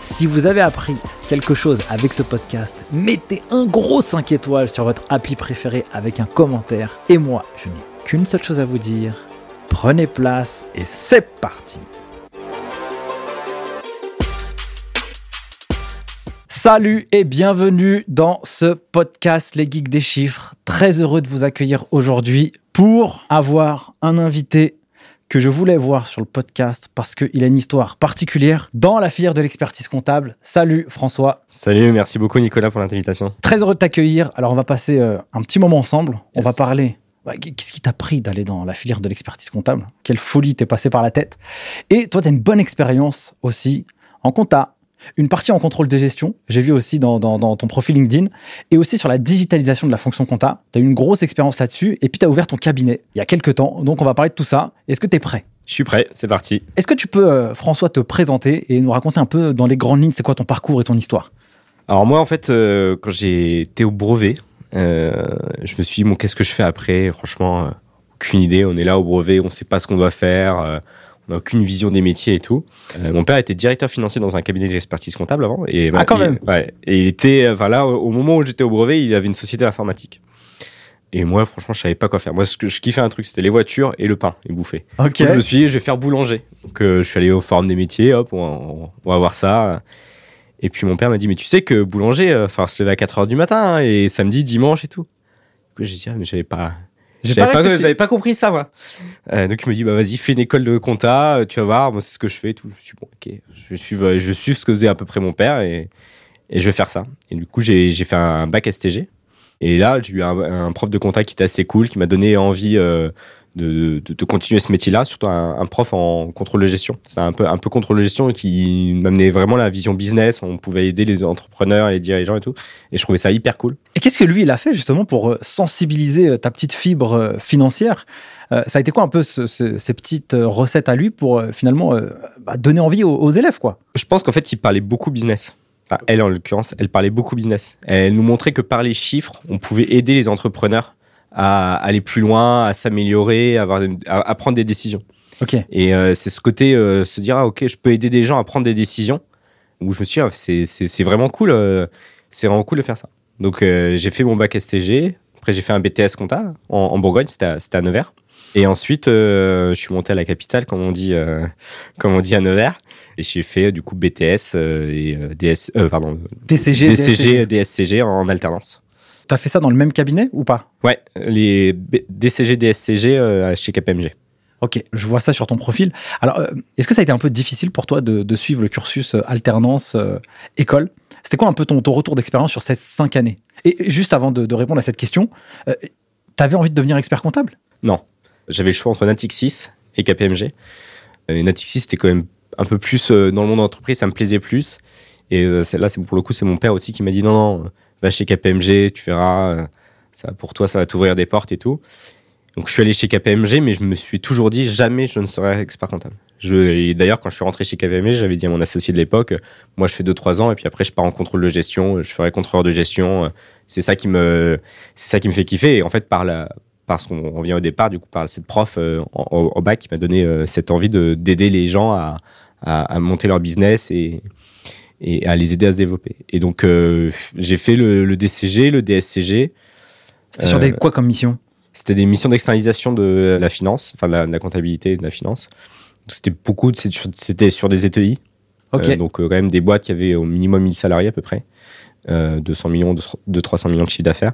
Si vous avez appris quelque chose avec ce podcast, mettez un gros 5 étoiles sur votre appli préféré avec un commentaire. Et moi, je n'ai qu'une seule chose à vous dire. Prenez place et c'est parti Salut et bienvenue dans ce podcast Les Geeks des Chiffres. Très heureux de vous accueillir aujourd'hui pour avoir un invité que je voulais voir sur le podcast parce qu'il a une histoire particulière dans la filière de l'expertise comptable. Salut François. Salut, merci beaucoup Nicolas pour l'invitation. Très heureux de t'accueillir. Alors on va passer euh, un petit moment ensemble. On va parler. Bah, Qu'est-ce qui t'a pris d'aller dans la filière de l'expertise comptable? Quelle folie t'est passée par la tête? Et toi, tu as une bonne expérience aussi en compta, une partie en contrôle de gestion, j'ai vu aussi dans, dans, dans, ton profil LinkedIn, et aussi sur la digitalisation de la fonction compta. Tu as eu une grosse expérience là-dessus, et puis tu as ouvert ton cabinet il y a quelques temps, donc on va parler de tout ça. Est-ce que tu es prêt? Je suis prêt, c'est parti. Est-ce que tu peux, euh, François, te présenter et nous raconter un peu dans les grandes lignes, c'est quoi ton parcours et ton histoire? Alors moi, en fait, euh, quand j'ai été au brevet, euh, je me suis dit, bon, qu'est-ce que je fais après? Franchement, aucune idée. On est là au brevet, on sait pas ce qu'on doit faire. Euh, on n'a aucune vision des métiers et tout. Euh, mon père était directeur financier dans un cabinet d'expertise comptable avant. Et, Ah, quand il- même. ouais, et il était, euh, enfin là, au moment où j'étais au brevet, il avait une société d'informatique. Et moi, franchement, je savais pas quoi faire. Moi, ce que je kiffais un truc, c'était les voitures et le pain et bouffer. Ok. Moi, je me suis dit, je vais faire boulanger. Donc, euh, je suis allé au forum des métiers, hop, on, on- on va voir ça. Et puis, mon père m'a dit, mais tu sais que boulanger, euh, enfin, se lever à 4 heures du matin, hein, et samedi, dimanche et tout. Du coup, j'ai dit, ah, mais j'avais pas, j'avais pas pas, pas compris ça, moi. Euh, donc, il me dit, bah, vas-y, fais une école de compta, euh, tu vas voir, moi, c'est ce que je fais tout. Je me suis bon, ok, je suis, je vais suivre ce que faisait à peu près mon père et, et je vais faire ça. Et du coup, j'ai, j'ai fait un bac STG. Et là, j'ai eu un, un prof de compta qui était assez cool, qui m'a donné envie euh, de, de, de continuer ce métier-là, surtout un, un prof en contrôle de gestion. C'est un peu, un peu contrôle de gestion qui m'amenait vraiment la vision business. On pouvait aider les entrepreneurs, les dirigeants et tout. Et je trouvais ça hyper cool. Et qu'est-ce que lui, il a fait justement pour euh, sensibiliser euh, ta petite fibre euh, financière? Euh, Ça a été quoi un peu ce- ce- ces petites recettes à lui pour finalement euh, bah, donner envie aux, aux élèves, quoi? Je pense qu'en fait, il parlait beaucoup business. Enfin, elle, en l'occurrence, elle parlait beaucoup business. Elle nous montrait que par les chiffres, on pouvait aider les entrepreneurs à aller plus loin, à s'améliorer, à, avoir, à, à prendre des décisions. Et euh, c'est ce côté, euh, se dire, ah, ok, je peux aider des gens à prendre des décisions, où je me suis dit, ah, c'est- vraiment cool, euh, c'est vraiment cool de faire ça. Donc, j'ai fait mon bac STG, après j'ai fait un BTS compta en, en Bourgogne, c'était à, Nevers. Et ensuite, je suis monté à la capitale, comme on dit, comme on dit à Nevers. Et j'ai fait du coup BTS et DS, pardon, TCG, DCG, DSCG en alternance. T'as fait ça dans le même cabinet ou pas? Ouais, les DCG, DSCG euh, chez KPMG. Ok, je vois ça sur ton profil. Alors, euh, est-ce que ça a été un peu difficile pour toi de, de suivre le cursus euh, alternance euh, école? C'était quoi un peu ton, ton retour d'expérience sur ces cinq années? Et juste avant de, de répondre à cette question, euh, t'avais envie de devenir expert comptable? Non. J'avais le choix entre Natixis et KPMG. Natixis, c'était quand même un peu plus dans le monde d'entreprise, ça me plaisait plus. Et là, c'est pour le coup, c'est mon père aussi qui m'a dit non, non, va chez KPMG, tu verras, euh, ça, pour toi, ça va t'ouvrir des portes et tout. Donc, je suis allé chez KPMG, mais je me suis toujours dit jamais je ne serai expert comptable. Je, d'ailleurs, quand je suis rentré chez KPMG, j'avais dit à mon associé de l'époque, euh, moi, je fais 2-3 ans, et puis après, je pars en contrôle de gestion, je ferai contrôleur de gestion. euh, C'est ça qui me, ça qui me fait kiffer. Et en fait, par la, parce qu'on revient au départ, du coup, par cette prof euh, en, en bac qui m'a donné euh, cette envie de d'aider les gens à, à, à monter leur business et, et à les aider à se développer. Et donc, euh, j'ai fait le, le DCG, le DSCG. C'était sur Euh, des quoi comme mission C'était des missions d'externalisation de la finance, enfin de la, de la comptabilité et de la finance. C'était beaucoup, c'était sur des ETI. Ok. Euh, donc, euh, quand même des boîtes qui avaient au minimum 1000 salariés à peu près. Euh, 200 millions, de, de 300 millions de chiffre d'affaires.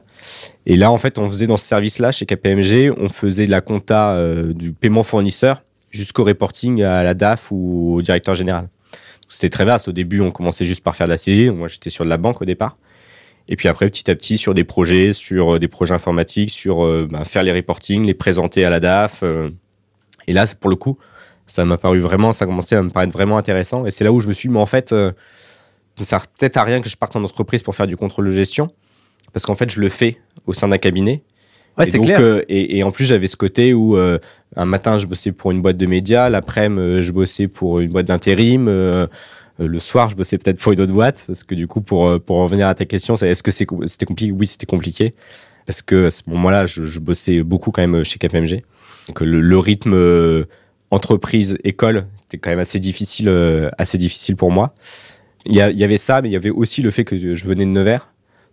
Et là, en fait, on faisait dans ce service-là, chez KPMG, on faisait de la compta euh, du paiement fournisseur jusqu'au reporting à la DAF ou au directeur général. C'était très vaste. Au début, on commençait juste par faire de la CDI. Moi, j'étais sur de la banque au départ. Et puis après, petit à petit, sur des projets, sur des projets informatiques, sur bah, faire les reporting, les présenter à la DAF. et là, pour le coup, ça m'a paru vraiment, ça a commencé à me paraître vraiment intéressant. Et c'est là où je me suis dit, mais en fait, ça sert peut-être à rien que je parte en entreprise pour faire du contrôle de gestion. Parce qu'en fait, je le fais au sein d'un cabinet. Ouais, c'est clair. Euh, et, en plus, j'avais ce côté où euh, un matin, je bossais pour une boîte de médias, l'après-midi, euh, je bossais pour une boîte d'intérim. le soir, je bossais peut-être pour une autre boîte, parce que du coup, pour, pour revenir à ta question, est-ce que c'était compliqué Oui, c'était compliqué. Parce que à ce moment-là, je, bossais beaucoup quand même chez KPMG. Donc le, rythme entreprise, école, c'était quand même assez difficile, assez difficile pour moi. Il y, y, avait ça, mais il y avait aussi le fait que je venais de Nevers.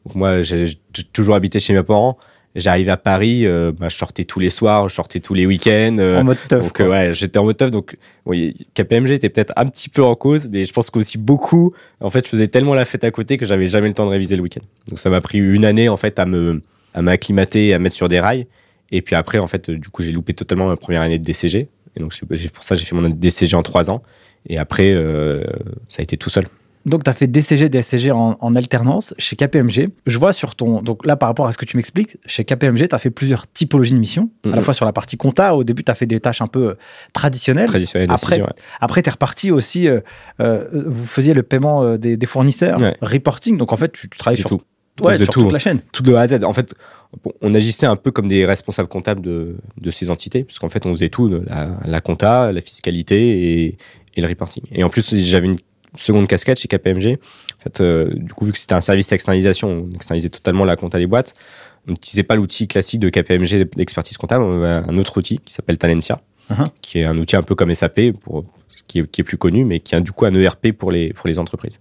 Donc moi, j'ai toujours habité chez mes parents. J'arrivais à Paris, euh, bah, je sortais tous les soirs, je sortais tous les week-ends. Euh, en mode teuf. Donc, ouais, j'étais en mode teuf. Donc, oui, KPMG était peut-être un petit peu en cause, mais je pense qu'aussi beaucoup. En fait, je faisais tellement la fête à côté que j'avais jamais le temps de réviser le week-end. Donc, ça m'a pris une année, en fait, à me, à m'acclimater, à mettre sur des rails. Et puis après, en fait, du coup, j'ai loupé totalement ma première année de DCG. Et donc, pour ça, j'ai fait mon DCG en trois ans. Et après, euh, ça a été tout seul. Donc, tu as fait DCG, DSCG en, en, alternance chez KPMG. Je vois sur ton. Donc, là, par rapport à ce que tu m'expliques, chez KPMG, tu as fait plusieurs typologies de missions. À la mhm. fois sur la partie compta, au début, tu as fait des tâches un peu euh, traditionnelles. Traditionnelles, après, après tu es reparti aussi. Euh, euh, vous faisiez le paiement des, fournisseurs, reporting. Donc, en fait, tu, travailles sur, tout. Ouais, sur toute la chaîne. Tout de A à Z. En fait, on agissait un peu comme des responsables comptables de, de ces entités, puisqu'en fait, on faisait tout la, la compta, la fiscalité et, et le reporting. Et en plus, j'avais une seconde casquette chez KPMG. En fait, euh, du coup, vu que c'était un service d'externalisation, on externalisait totalement la compta des boîtes. On n'utilisait pas l'outil classique de KPMG d'expertise comptable, on avait un autre outil qui s'appelle Talentia, uh-huh. qui est un outil un peu comme SAP, pour, qui, est, qui est plus connu, mais qui a du coup un ERP pour les, pour les entreprises.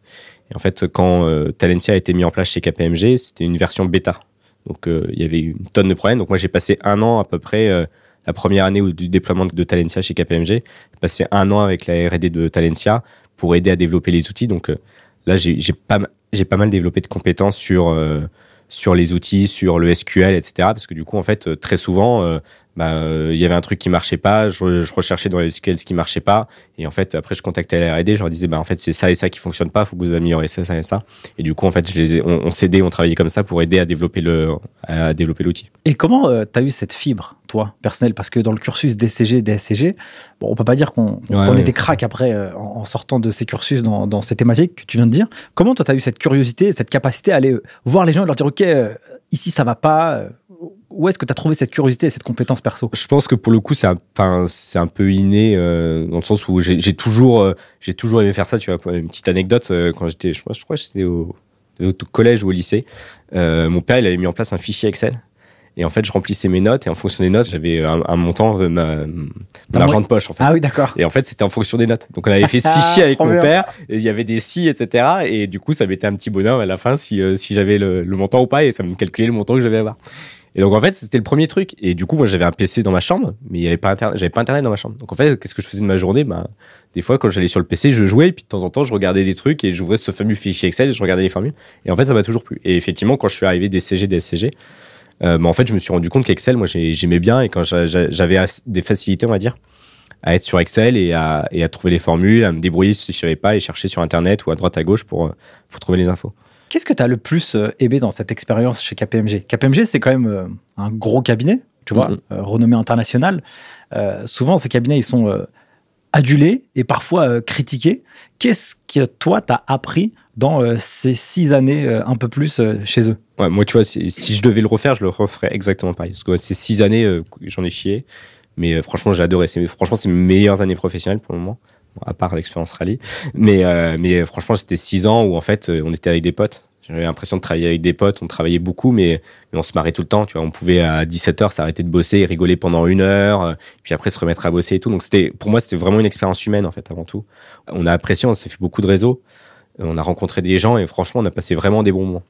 Et en fait, quand euh, Talentia a été mis en place chez KPMG, c'était une version bêta. Donc, euh, il y avait une tonne de problèmes. Donc, moi, j'ai passé un an à peu près la première année du déploiement de Talentia chez KPMG. J'ai passé un an avec la R&D de Talentia pour aider à développer les outils. Donc euh, là, j'ai pas, pas mal développé de compétences sur, euh, sur les outils, sur le SQL, etc. Parce que du coup, en fait, euh, très souvent, bah, il y avait un truc qui marchait pas, je, je, recherchais dans les SQL ce qui marchait pas, et en fait, après, je contactais la R&D, je leur disais, bah, en fait, c'est ça et ça qui fonctionne pas, faut que vous améliorez ça, ça et ça. Et du coup, en fait, je les on, on s'aidait, on travaillait comme ça pour aider à développer le, à développer l'outil. Et comment tu as eu cette fibre toi, personnel Parce que dans le cursus DSCG, DSCG, bon, on peut pas dire qu'on était crack après euh, en, sortant de ces cursus dans, ces thématiques que tu viens de dire. Comment toi, tu as eu cette curiosité, cette capacité à aller euh, voir les gens et leur dire, OK, euh, ici, ça va pas où est-ce que tu as trouvé cette curiosité et cette compétence perso? Je pense que pour le coup, c'est un, un peu inné dans le sens où j'ai toujours, j'ai toujours aimé faire ça. Tu vois, une petite anecdote, quand j'étais, je, je crois que j'étais au, au, collège ou au lycée, mon père, il avait mis en place un fichier Excel et en fait, je remplissais mes notes et en fonction des notes, j'avais un, montant, de ma, mon argent de poche en fait. Ah oui, d'accord. Et en fait, c'était en fonction des notes. Donc on avait fait ce fichier avec mon père et il y avait des si, etc. Et du coup, ça mettait un petit bonheur à la fin si, euh, si j'avais le, montant ou pas et ça me calculait le montant que je devais avoir. Et donc en fait, c'était le premier truc. Et du coup, moi, j'avais un PC dans ma chambre, mais il y avait pas internet, j'avais pas internet dans ma chambre. Donc en fait, qu'est-ce que je faisais de ma journée? Bah, des fois, quand j'allais sur le PC, je jouais, et puis de temps en temps, je regardais des trucs et j'ouvrais ce fameux fichier Excel et je regardais les formules. Et en fait, ça m'a toujours plu. Et effectivement, quand je suis arrivé des CG, des SCG, euh, mais en fait, je me suis rendu compte qu'Excel, moi, j'aimais bien et quand j'avais des facilités, on va dire, à être sur Excel et à, trouver les formules, à me débrouiller si je savais pas et chercher sur Internet ou à droite à gauche pour trouver les infos. Qu'est-ce que tu as le plus euh, aimé dans cette expérience chez KPMG KPMG, c'est quand même euh, un gros cabinet, tu vois, renommé international. souvent, ces cabinets, ils sont adulés et parfois critiqués. Qu'est-ce que toi, tu as appris dans euh, ces six années euh, un peu plus euh, chez eux? Ouais, Moi, tu vois, si, je devais le refaire, je le referais exactement pareil. Parce que ces six années, j'en ai chié. Mais franchement, j'ai adoré. Franchement, c'est mes meilleures années professionnelles pour le moment. À part l'expérience rallye. Mais, mais franchement, c'était six ans où en fait, on était avec des potes. J'avais l'impression de travailler avec des potes. On travaillait beaucoup, mais, on se marrait tout le temps. Tu vois, on pouvait à 17h s'arrêter de bosser et rigoler pendant une heure, puis après se remettre à bosser et tout. Donc c'était, pour moi, c'était vraiment une expérience humaine en fait avant tout. On a apprécié, on s'est fait beaucoup de réseaux on a rencontré des gens et franchement, on a passé vraiment des bons moments.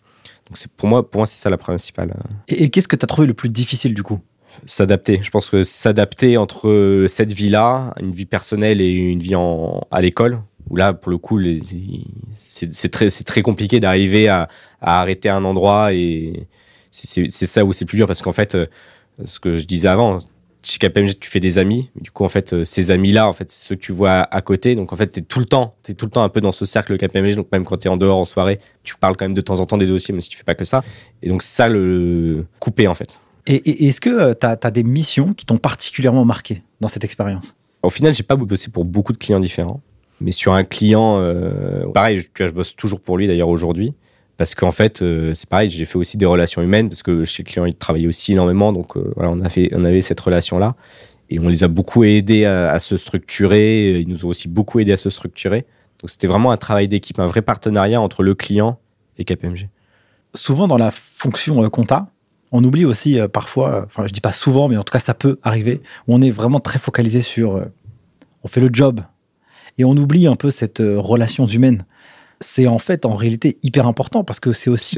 Donc pour moi, pour moi, c'est ça la principale. Et, qu'est-ce que tu as trouvé le plus difficile du coup? S'adapter. Je pense que s'adapter entre cette vie-là, une vie personnelle et une vie en, à l'école, où là, pour le coup, c'est très, très compliqué d'arriver à, à, arrêter un endroit et c'est ça où c'est plus dur parce qu'en fait, euh, ce que je disais avant, chez KPMG, tu fais des amis. Du coup, en fait, euh, ces amis-là, en fait, c'est ceux que tu vois à, côté. Donc, en fait, tu es tout le temps, tout le temps un peu dans ce cercle KPMG. Donc, même quand tu es en dehors en soirée, tu parles quand même de temps en temps des dossiers, même si tu fais pas que ça. Et donc, ça le coupé, en fait. Et, est-ce que tu as, des missions qui t'ont particulièrement marqué dans cette expérience? Au final, j'ai pas bossé pour beaucoup de clients différents. Mais sur un client, euh, pareil, je, je bosse toujours pour lui d'ailleurs aujourd'hui. Parce qu'en fait, euh, c'est pareil, j'ai fait aussi des relations humaines, parce que chez le client, il travaillait aussi énormément. Donc euh, voilà, on, a fait, on avait cette relation-là. Et on les a beaucoup aidés à, se structurer. Ils nous ont aussi beaucoup aidés à se structurer. Donc c'était vraiment un travail d'équipe, un vrai partenariat entre le client et KPMG. Souvent dans la fonction euh, compta, on oublie aussi parfois, enfin je dis pas souvent, mais en tout cas ça peut arriver, où on est vraiment très focalisé sur, on fait le job, et on oublie un peu cette relation humaine c'est en fait en réalité hyper important parce que c'est aussi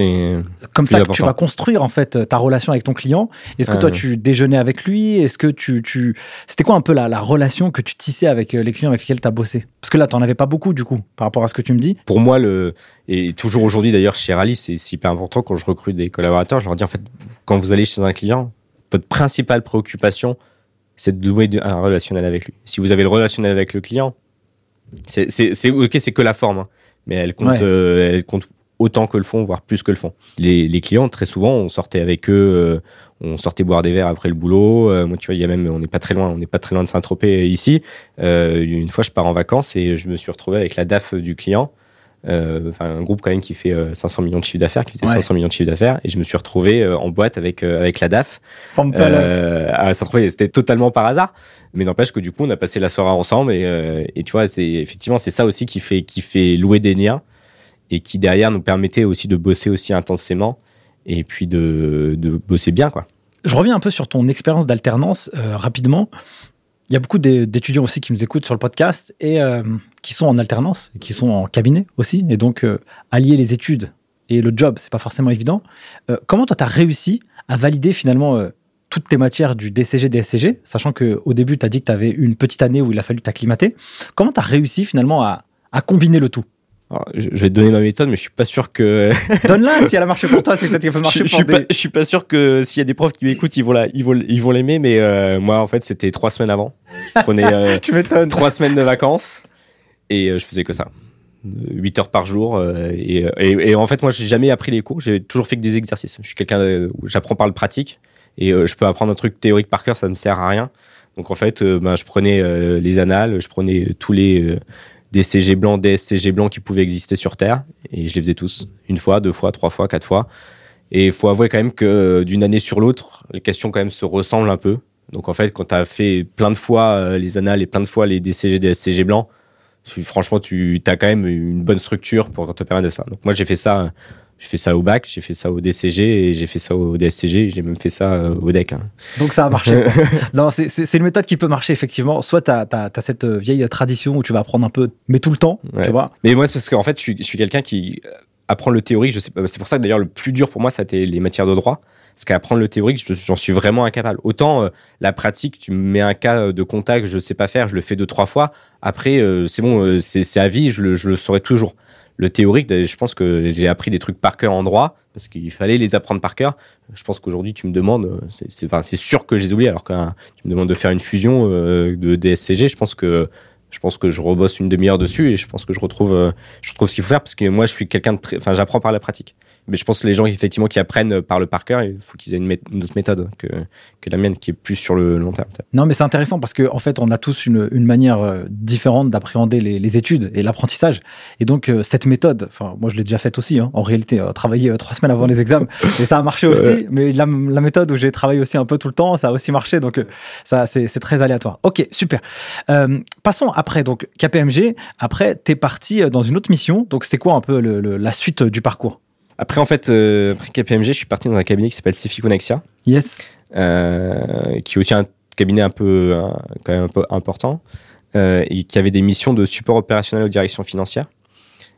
comme ça que tu vas construire en fait ta relation avec ton client. Est-ce que toi tu déjeunais avec lui? Est-ce que tu, tu... c'était quoi un peu la, la, relation que tu tissais avec euh, les clients avec lesquels tu as bossé? Parce que là tu n'en avais pas beaucoup du coup par rapport à ce que tu me dis. Pour moi le et toujours aujourd'hui d'ailleurs chez Rally c'est hyper important quand je recrute des collaborateurs, je leur dis en fait quand vous allez chez un client, votre principale préoccupation c'est de louer un relationnel avec lui. Si vous avez le relationnel avec le client, c'est ok, c'est que la forme. Hein mais elle compte, euh, elle compte autant que le fond, voire plus que le fond. Les, clients, très souvent, on sortait avec eux, euh, on sortait boire des verres après le boulot. Euh, moi, tu vois, il y a même, on n'est pas très loin, on n'est pas très loin de Saint-Tropez ici. une fois, je pars en vacances et je me suis retrouvé avec la DAF du client. Enfin, un groupe quand même qui fait 500 millions de chiffre d'affaires, qui faisait 500 millions de d'affaires, et je me suis retrouvé en boîte avec avec la DAF. À. C'était totalement par hasard, mais n'empêche que du coup, on a passé la soirée ensemble. Et, et tu vois, c'est effectivement c'est ça aussi qui fait qui fait louer des liens. Et qui derrière nous permettait aussi de bosser aussi intensément. Et puis de, de bosser bien quoi. Je reviens un peu sur ton expérience d'alternance euh, rapidement. Il y a beaucoup d'étudiants aussi qui nous écoutent sur le podcast et euh, qui sont en alternance, qui sont en cabinet aussi, et donc euh, allier les études et le job, c'est pas forcément évident. comment toi, tu as réussi à valider finalement toutes tes matières du DCG, DSCG, sachant qu'au début, tu as dit que tu avais une petite année où il a fallu t'acclimater. Comment tu as réussi finalement à combiner le tout? Je vais te donner ma méthode, mais je suis pas sûr que. Donne-la si elle a marché pour toi, c'est peut-être qu'elle peut marcher je, pour je suis pas, Je suis pas sûr que s'il y a des profs qui m'écoutent, ils vont la, ils vont, ils vont l'aimer, mais euh, moi en fait c'était trois semaines avant. Je prenais euh, tu trois semaines de vacances et euh, je faisais que ça. 8 heures par jour et, et, en fait moi j'ai jamais appris les cours j'ai toujours fait que des exercices je suis quelqu'un où j'apprends par le pratique et je peux apprendre un truc théorique par cœur ça ne me sert à rien donc en fait ben, je prenais les annales je prenais tous les des CG blancs, des SCG blancs qui pouvaient exister sur Terre. Et je les faisais tous. Une fois, deux fois, trois fois, quatre fois. Et il faut avouer quand même que euh, d'une année sur l'autre, les questions quand même se ressemblent un peu. Donc en fait, quand tu as fait plein de fois euh, les annales et plein de fois les DCG, des SCG blancs, franchement, tu as quand même une bonne structure pour te permettre de ça. Donc moi, j'ai fait ça j'ai fait ça au bac, j'ai fait ça au DCG et j'ai fait ça au DSCG, j'ai même fait ça euh, au DEC. Hein. Donc ça a marché. non, c'est une méthode qui peut marcher effectivement. Soit tu as, cette euh, vieille tradition où tu vas apprendre un peu, mais tout le temps, tu vois. Mais moi, c'est parce qu'en fait, je suis, je suis quelqu'un qui euh, apprend le théorique. C'est pour ça que d'ailleurs, le plus dur pour moi, ça a été les matières de droit. Parce qu'apprendre le théorique, j'en suis vraiment incapable. Autant la pratique, tu me mets un cas de contact, je ne sais pas faire, je le fais deux, trois fois. Après, c'est bon, c'est à vie, je le, je le saurai toujours. Le théorique, je pense que j'ai appris des trucs par cœur en droit parce qu'il fallait les apprendre par cœur. Je pense qu'aujourd'hui, tu me demandes, c'est sûr que je les alors que tu me demandes de faire une fusion euh, de DSCG, je pense que je pense que je rebosse une demi-heure dessus et je pense que je retrouve, euh, je trouve ce qu'il faut faire parce que moi, je suis quelqu'un de très, enfin, j'apprends par la pratique. Mais je pense que les gens, effectivement, qui apprennent par le par cœur, il faut qu'ils aient une, autre méthode que, que, la mienne, qui est plus sur le long terme. Non, mais c'est intéressant parce qu'en en fait, on a tous une, une manière euh, différente d'appréhender les, les, études et l'apprentissage. Et donc, euh, cette méthode, enfin, moi, je l'ai déjà faite aussi, hein, en réalité, travailler trois semaines avant les examens, et ça a marché aussi. Mais la, la, méthode où j'ai travaillé aussi un peu tout le temps, ça a aussi marché. Donc, ça, c'est très aléatoire. Ok, super. passons à après, donc KPMG, après, tu es parti euh, dans une autre mission. Donc, c'était quoi un peu la suite euh, du parcours? Après, en fait, euh, après KPMG, je suis parti dans un cabinet qui s'appelle Cefi Connexia. Yes. qui est aussi un cabinet un peu, quand même un peu important. et qui avait des missions de support opérationnel aux directions financières.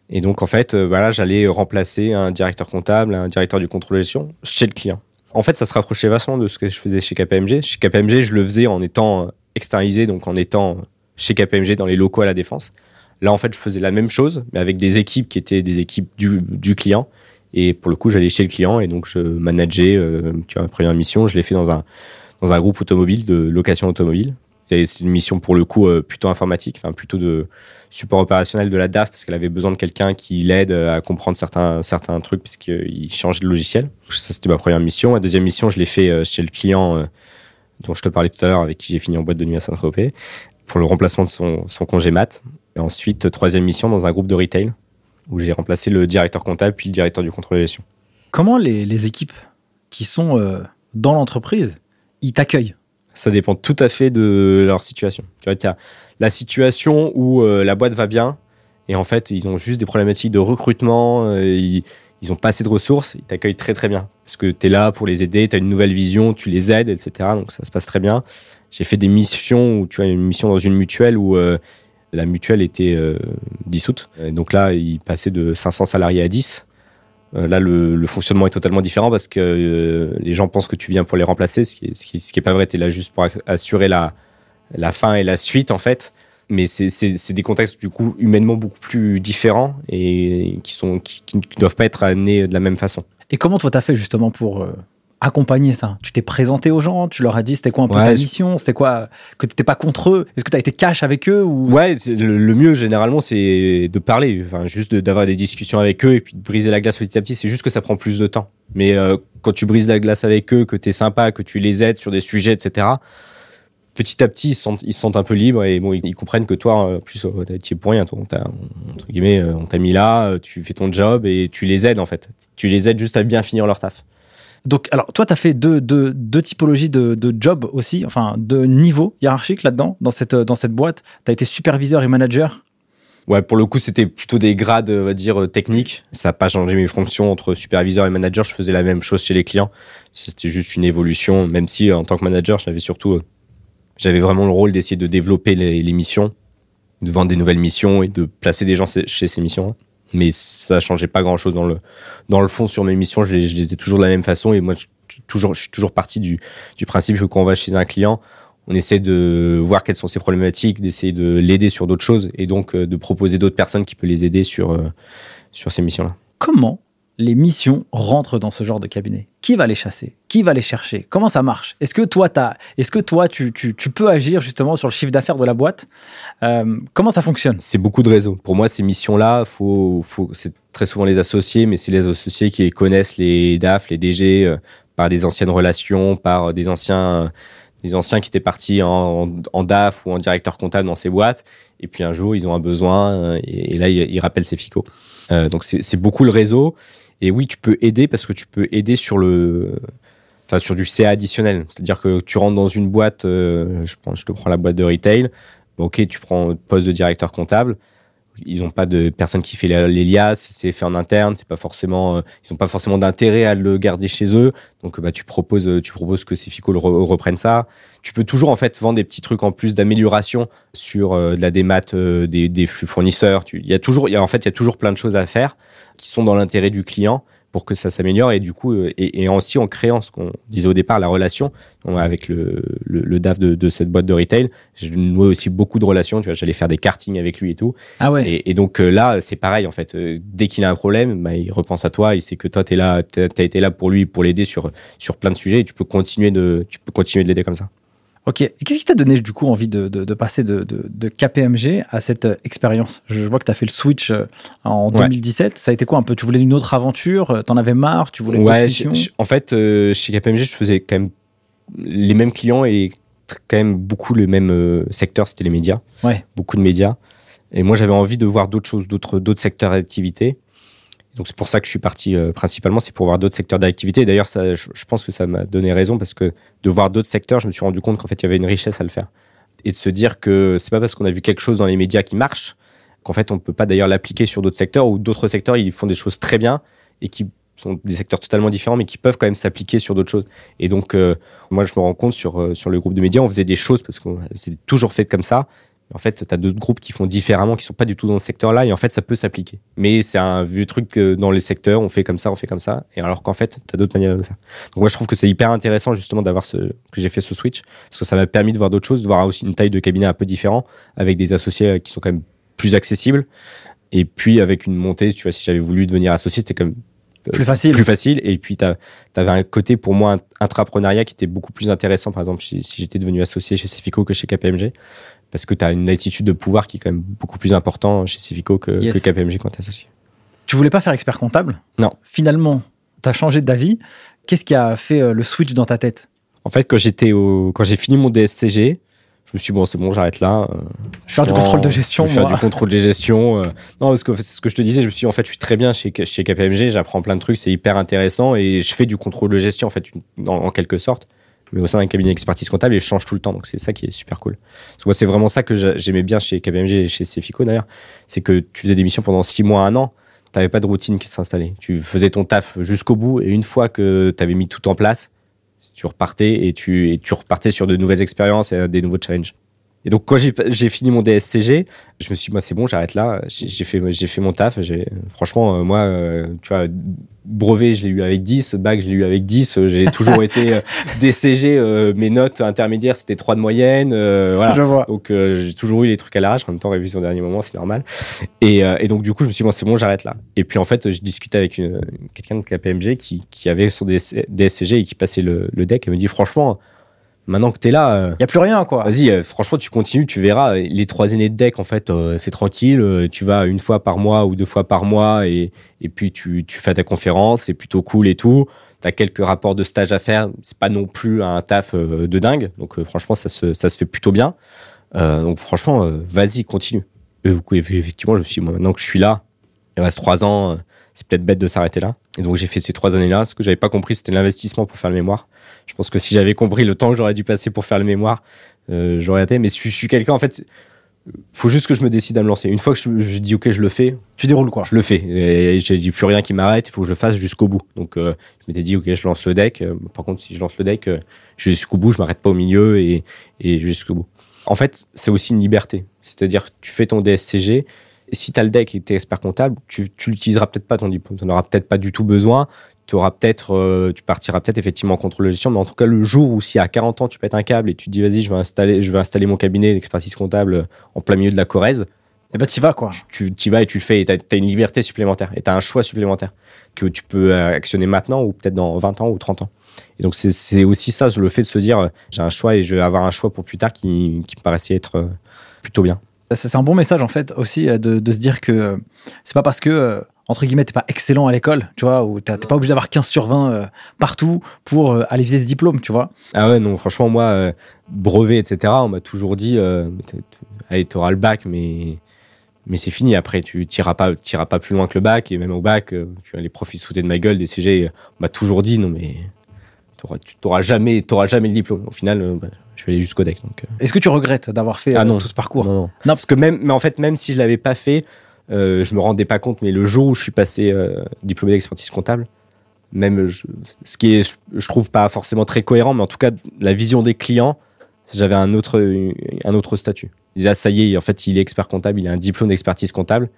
Et donc, en fait, voilà, j'allais remplacer un directeur comptable, un directeur du contrôle de gestion chez le client. En fait, ça se rapprochait vachement de ce que je faisais chez KPMG. Chez KPMG, je le faisais en étant externalisé, donc en étant chez KPMG dans les locaux à la Défense. Là, en fait, je faisais la même chose, mais avec des équipes qui étaient des équipes du, client. Et pour le coup, j'allais chez le client et donc je manageais, euh, ma première mission, je l'ai fait dans un, dans un groupe automobile de location automobile. C'est une mission pour le coup plutôt informatique, enfin plutôt de support opérationnel de la DAF parce qu'elle avait besoin de quelqu'un qui l'aide à comprendre certains, certains trucs puisqu'il change de logiciel. Ça, c'était ma première mission. La deuxième mission, je l'ai fait chez le client dont je te parlais tout à l'heure, avec qui j'ai fini en boîte de nuit à Saint-Tropez, pour le remplacement de son, son congé mat. Et ensuite, troisième mission dans un groupe de retail où j'ai remplacé le directeur comptable puis le directeur du contrôle de gestion. Comment les, les équipes qui sont dans l'entreprise, ils t'accueillent? Ça dépend tout à fait de leur situation. Tu vois, as la situation où euh, la boîte va bien et en fait, ils ont juste des problématiques de recrutement, euh, ils, ils ont pas assez de ressources, ils t'accueillent très très bien. Parce que tu es là pour les aider, tu as une nouvelle vision, tu les aides, etc. Donc ça se passe très bien. J'ai fait des missions où tu as une mission dans une mutuelle où euh, la mutuelle était dissoute. Et donc là, ils passaient de 500 salariés à 10. Euh, là, le, fonctionnement est totalement différent parce que euh, les gens pensent que tu viens pour les remplacer, ce qui n'est ce qui, pas vrai. Tu es là juste pour assurer la, la fin et la suite, en fait. Mais c'est des contextes, du coup, humainement beaucoup plus différents et qui ne qui, qui, doivent pas être amenés de la même façon. Et comment toi, tu as fait justement pour accompagner ça Tu t'es présenté aux gens, tu leur as dit c'était quoi un peu Ouais, ta mission, c'était quoi que tu n'étais pas contre eux Est-ce que tu as été cash avec eux ou? Ouais, le, le mieux généralement c'est de parler, enfin juste de- d'avoir des discussions avec eux et puis de briser la glace petit à petit. C'est juste que ça prend plus de temps. Mais euh, quand tu brises la glace avec eux, que tu es sympa, que tu les aides sur des sujets, etc. Petit à petit, ils se sentent, ils se sentent un peu libres et bon, ils, ils comprennent que toi, en plus, euh, tu es pour rien. Toi, on t'a, entre guillemets, euh, on t'a mis là, euh, tu fais ton job et tu les aides en fait. Tu les aides juste à bien finir leur taf. Donc, alors, toi, tu as fait deux, deux, typologies de, de jobs aussi, enfin, de niveaux hiérarchiques là-dedans, dans cette, dans cette boîte. Tu as été superviseur et manager? Ouais, pour le coup, c'était plutôt des grades, on va dire, euh, techniques. Ça n'a pas changé mes fonctions entre superviseur et manager. Je faisais la même chose chez les clients. C'était juste une évolution, même si euh, en tant que manager, j'avais surtout, euh, j'avais vraiment le rôle d'essayer de développer les, les missions, de vendre des nouvelles missions et de placer des gens chez ces missions. Mais ça changeait pas grand chose dans le, dans le fond sur mes missions. Je les, ai toujours de la même façon. Et moi, je, toujours, je suis toujours parti du, du principe que quand on va chez un client, on essaie de voir quelles sont ses problématiques, d'essayer de l'aider sur d'autres choses et donc euh, de proposer d'autres personnes qui peuvent les aider sur, euh, sur ces missions-là. Comment les missions rentrent dans ce genre de cabinet Qui va les chasser? Qui va les chercher? Comment ça marche? Est-ce que toi, tu, peux agir justement sur le chiffre d'affaires de la boîte? Euh, Comment ça fonctionne? C'est beaucoup de réseaux. Pour moi, ces missions-là, c'est très souvent les associés, mais c'est les associés qui connaissent les DAF, les DG, euh, par des anciennes relations, par des anciens, des anciens qui étaient partis en, DAF ou en directeur comptable dans ces boîtes. Et puis un jour, ils ont un besoin euh, et, là, ils, rappellent ces FICO. Donc c'est beaucoup le réseau. Et oui, tu peux aider parce que tu peux aider sur le, enfin sur du CA additionnel. C'est-à-dire que tu rentres dans une boîte, euh, je, prends, je te prends la boîte de retail. Ok, tu prends le poste de directeur comptable. Ils n'ont pas de personne qui fait les liasses, c'est fait en interne, c'est pas forcément, euh, ils n'ont pas forcément d'intérêt à le garder chez eux. Donc, bah, tu proposes, tu proposes que ces FICO le re- reprennent ça. Tu peux toujours en fait vendre des petits trucs en plus d'amélioration sur euh, de la démat euh, des, flux fournisseurs. Il y a toujours, en fait, il y a toujours plein de choses à faire qui sont dans l'intérêt du client pour que ça s'améliore. Et du coup euh, et, et aussi en créant ce qu'on disait au départ la relation. On- avec le, le, le DAF de, de cette boîte de retail j'ai noué aussi beaucoup de relations. Tu vois j'allais faire des kartings avec lui et tout. Ah ouais. et, et donc euh, là c'est pareil en fait. Euh, dès qu'il a un problème bah, il repense à toi. Il sait que toi t'es là t'as as été là pour lui pour l'aider sur sur plein de sujets. Et tu peux continuer de tu peux continuer de l'aider comme ça Ok. Qu'est-ce qui t'a donné du coup envie de, de- de passer de, KPMG à cette euh, expérience? Je vois que tu as fait le switch euh, en Ouais. 2017. Ça a été quoi un peu? Tu voulais une autre aventure? Euh, T'en avais marre? Tu voulais ouais missions j'ai- en fait euh, chez KPMG je faisais quand même les mêmes clients et quand même beaucoup le même euh, secteur c'était les médias Ouais. beaucoup de médias. Et moi, j'avais envie de voir d'autres choses, d'autres secteurs d'activité. Donc, c'est pour ça que je suis parti euh, principalement, c'est pour voir d'autres secteurs d'activité. D'ailleurs, je, pense que ça m'a donné raison parce que de voir d'autres secteurs, je me suis rendu compte qu'en fait, il y avait une richesse à le faire. Et de se dire que c'est pas parce qu'on a vu quelque chose dans les médias qui marche qu'en fait, on peut pas d'ailleurs l'appliquer sur d'autres secteurs ou d'autres secteurs, ils font des choses très bien et qui sont des secteurs totalement différents, mais qui peuvent quand même s'appliquer sur d'autres choses. Et donc, euh, moi, je me rends compte sur, euh, sur le groupe de médias, on faisait des choses parce que c'est toujours fait comme ça. En fait, tu as d'autres groupes qui font différemment, qui sont pas du tout dans ce secteur-là, et en fait, ça peut s'appliquer. Mais c'est un vieux truc que dans les secteurs, on fait comme ça, on fait comme ça, et alors qu'en fait, tu as d'autres manières de faire. Donc moi, je trouve que c'est hyper intéressant justement d'avoir ce que j'ai fait ce switch, parce que ça m'a permis de voir d'autres choses, de voir aussi une taille de cabinet un peu différent, avec des associés euh, qui sont quand même plus accessibles, et puis avec une montée, tu vois, si j'avais voulu devenir associé, c'était quand même plus facile. plus facile. Et puis, tu avais un côté, pour moi, intrapreneuriat qui était beaucoup plus intéressant, par exemple, si, j'étais devenu associé chez Cefico que chez KPMG. Parce que tu as une attitude de pouvoir qui est quand même beaucoup plus important chez Cefico que, que KPMG quand tu es associé. Tu voulais pas faire expert comptable? Non. Finalement, tu as changé d'avis. Qu'est-ce qui a fait le switch dans ta tête? En fait, quand j'étais au, quand j'ai fini mon DSCG, je me suis dit, bon, c'est bon, j'arrête là. Euh, je vais faire du contrôle de gestion. Je vais faire du contrôle de gestion. Euh. non, parce que c'est ce que je te disais, je me suis dit, en fait, je suis très bien chez, chez KPMG, j'apprends plein de trucs, c'est hyper intéressant et je fais du contrôle de gestion, en fait, en, quelque sorte, mais au sein d'un cabinet d'expertise comptable et change tout le temps. Donc, c'est ça qui est super cool. Moi, c'est vraiment ça que j'aimais bien chez KPMG et chez Cefico d'ailleurs. C'est que tu faisais des missions pendant six mois, un an. Tu n'avais pas de routine qui s'installait. Tu faisais ton taf jusqu'au bout et une fois que tu avais mis tout en place, tu repartais et tu, et tu repartais sur de nouvelles expériences et des nouveaux challenges. Et donc, quand j'ai fini mon DSCG, je me suis dit, moi, c'est bon, j'arrête là. J'ai fait, fait mon taf. Franchement, euh, moi, euh, tu vois, brevet, je l'ai eu avec 10, bac, je l'ai eu avec 10. J'ai toujours été euh, DCG, mes notes intermédiaires, c'était 3 de moyenne. voilà. Je vois. Donc, j'ai toujours eu les trucs à l'arrache. En même temps, révision au dernier moment, c'est normal. Et, et, donc, du coup, je me suis dit, moi, c'est bon, j'arrête là. Et puis, en fait, je discutais avec quelqu'un de KPMG qui, qui avait son DSCG et qui passait le, le deck. Et me dit, franchement, Maintenant que tu es là. Il euh, n'y a plus rien, quoi. Vas-y, euh, franchement, tu continues, tu verras. Les trois années de deck, en fait, euh, c'est tranquille. tu vas une fois par mois ou deux fois par mois et, et puis tu, tu fais ta conférence. C'est plutôt cool et tout. Tu as quelques rapports de stage à faire. C'est pas non plus un taf de dingue. Donc, franchement, ça se, ça se fait plutôt bien. donc, franchement, vas-y, continue. Et, effectivement, je me suis dit, maintenant que je suis là, il reste trois ans c'est peut-être bête de s'arrêter là. Et donc j'ai fait ces trois années-là. Ce que j'avais pas compris, c'était l'investissement pour faire le mémoire. Je pense que si j'avais compris le temps que j'aurais dû passer pour faire le mémoire, euh, j'aurais été. Mais je, suis quelqu'un, en fait, faut juste que je me décide à me lancer. Une fois que je, dis ok, je le fais. Tu déroules quoi Je le fais. Et j'ai dit plus rien qui m'arrête. Il faut que je le fasse jusqu'au bout. Donc euh, je m'étais dit ok, je lance le deck. Euh, par contre, si je lance le deck, je vais jusqu'au bout. Je m'arrête pas au milieu et, et je vais jusqu'au bout. En fait, c'est aussi une liberté. C'est-à-dire, tu fais ton DSCG et si tu as le deck et que tu es expert comptable, tu, tu l'utiliseras peut-être pas ton diplôme. Tu n'en auras peut-être pas du tout besoin. Tu auras peut-être, euh, tu partiras peut-être effectivement contre contrôle de gestion, mais en tout cas, le jour où si à 40 ans tu pètes un câble et tu dis vas-y, je vais installer, je vais installer mon cabinet d'expertise comptable en plein milieu de la Corrèze, eh ben, tu vas quoi. Tu y vas et tu le fais et tu as, une liberté supplémentaire et tu as un choix supplémentaire que tu peux euh, actionner maintenant ou peut-être dans 20 ans ou 30 ans. Et donc, c'est aussi ça, le fait de se dire j'ai un choix et je vais avoir un choix pour plus tard qui, qui me paraissait être euh, plutôt bien c'est un bon message en fait aussi euh, de, se dire que euh, c'est pas parce que euh, entre guillemets t'es pas excellent à l'école, tu vois, ou t'es pas obligé d'avoir 15 sur 20 partout pour aller viser ce diplôme, tu vois. Ah ouais, non, franchement, moi, brevet, etc., on m'a toujours dit, allez, t'auras le bac, mais, mais c'est fini. Après, tu tireras pas, tireras pas plus loin que le bac, et même au bac, tu as les profs ils de ma gueule, des CG, on m'a toujours dit, non, mais tu t'auras jamais, auras jamais le diplôme. Au final, bah, je vais aller jusqu'au deck. Donc, euh. Est-ce que tu regrettes d'avoir fait ah euh, tout ce parcours? Non, non. parce que même, mais en fait, même si je l'avais pas fait, euh, je me rendais pas compte. Mais le jour où je suis passé euh, diplômé d'expertise comptable, même ce qui est, je trouve pas forcément très cohérent, mais en tout cas, la vision des clients, j'avais un autre, un autre statut. Ils disaient, ah, ça y est, en fait, il est expert comptable, il a un diplôme d'expertise comptable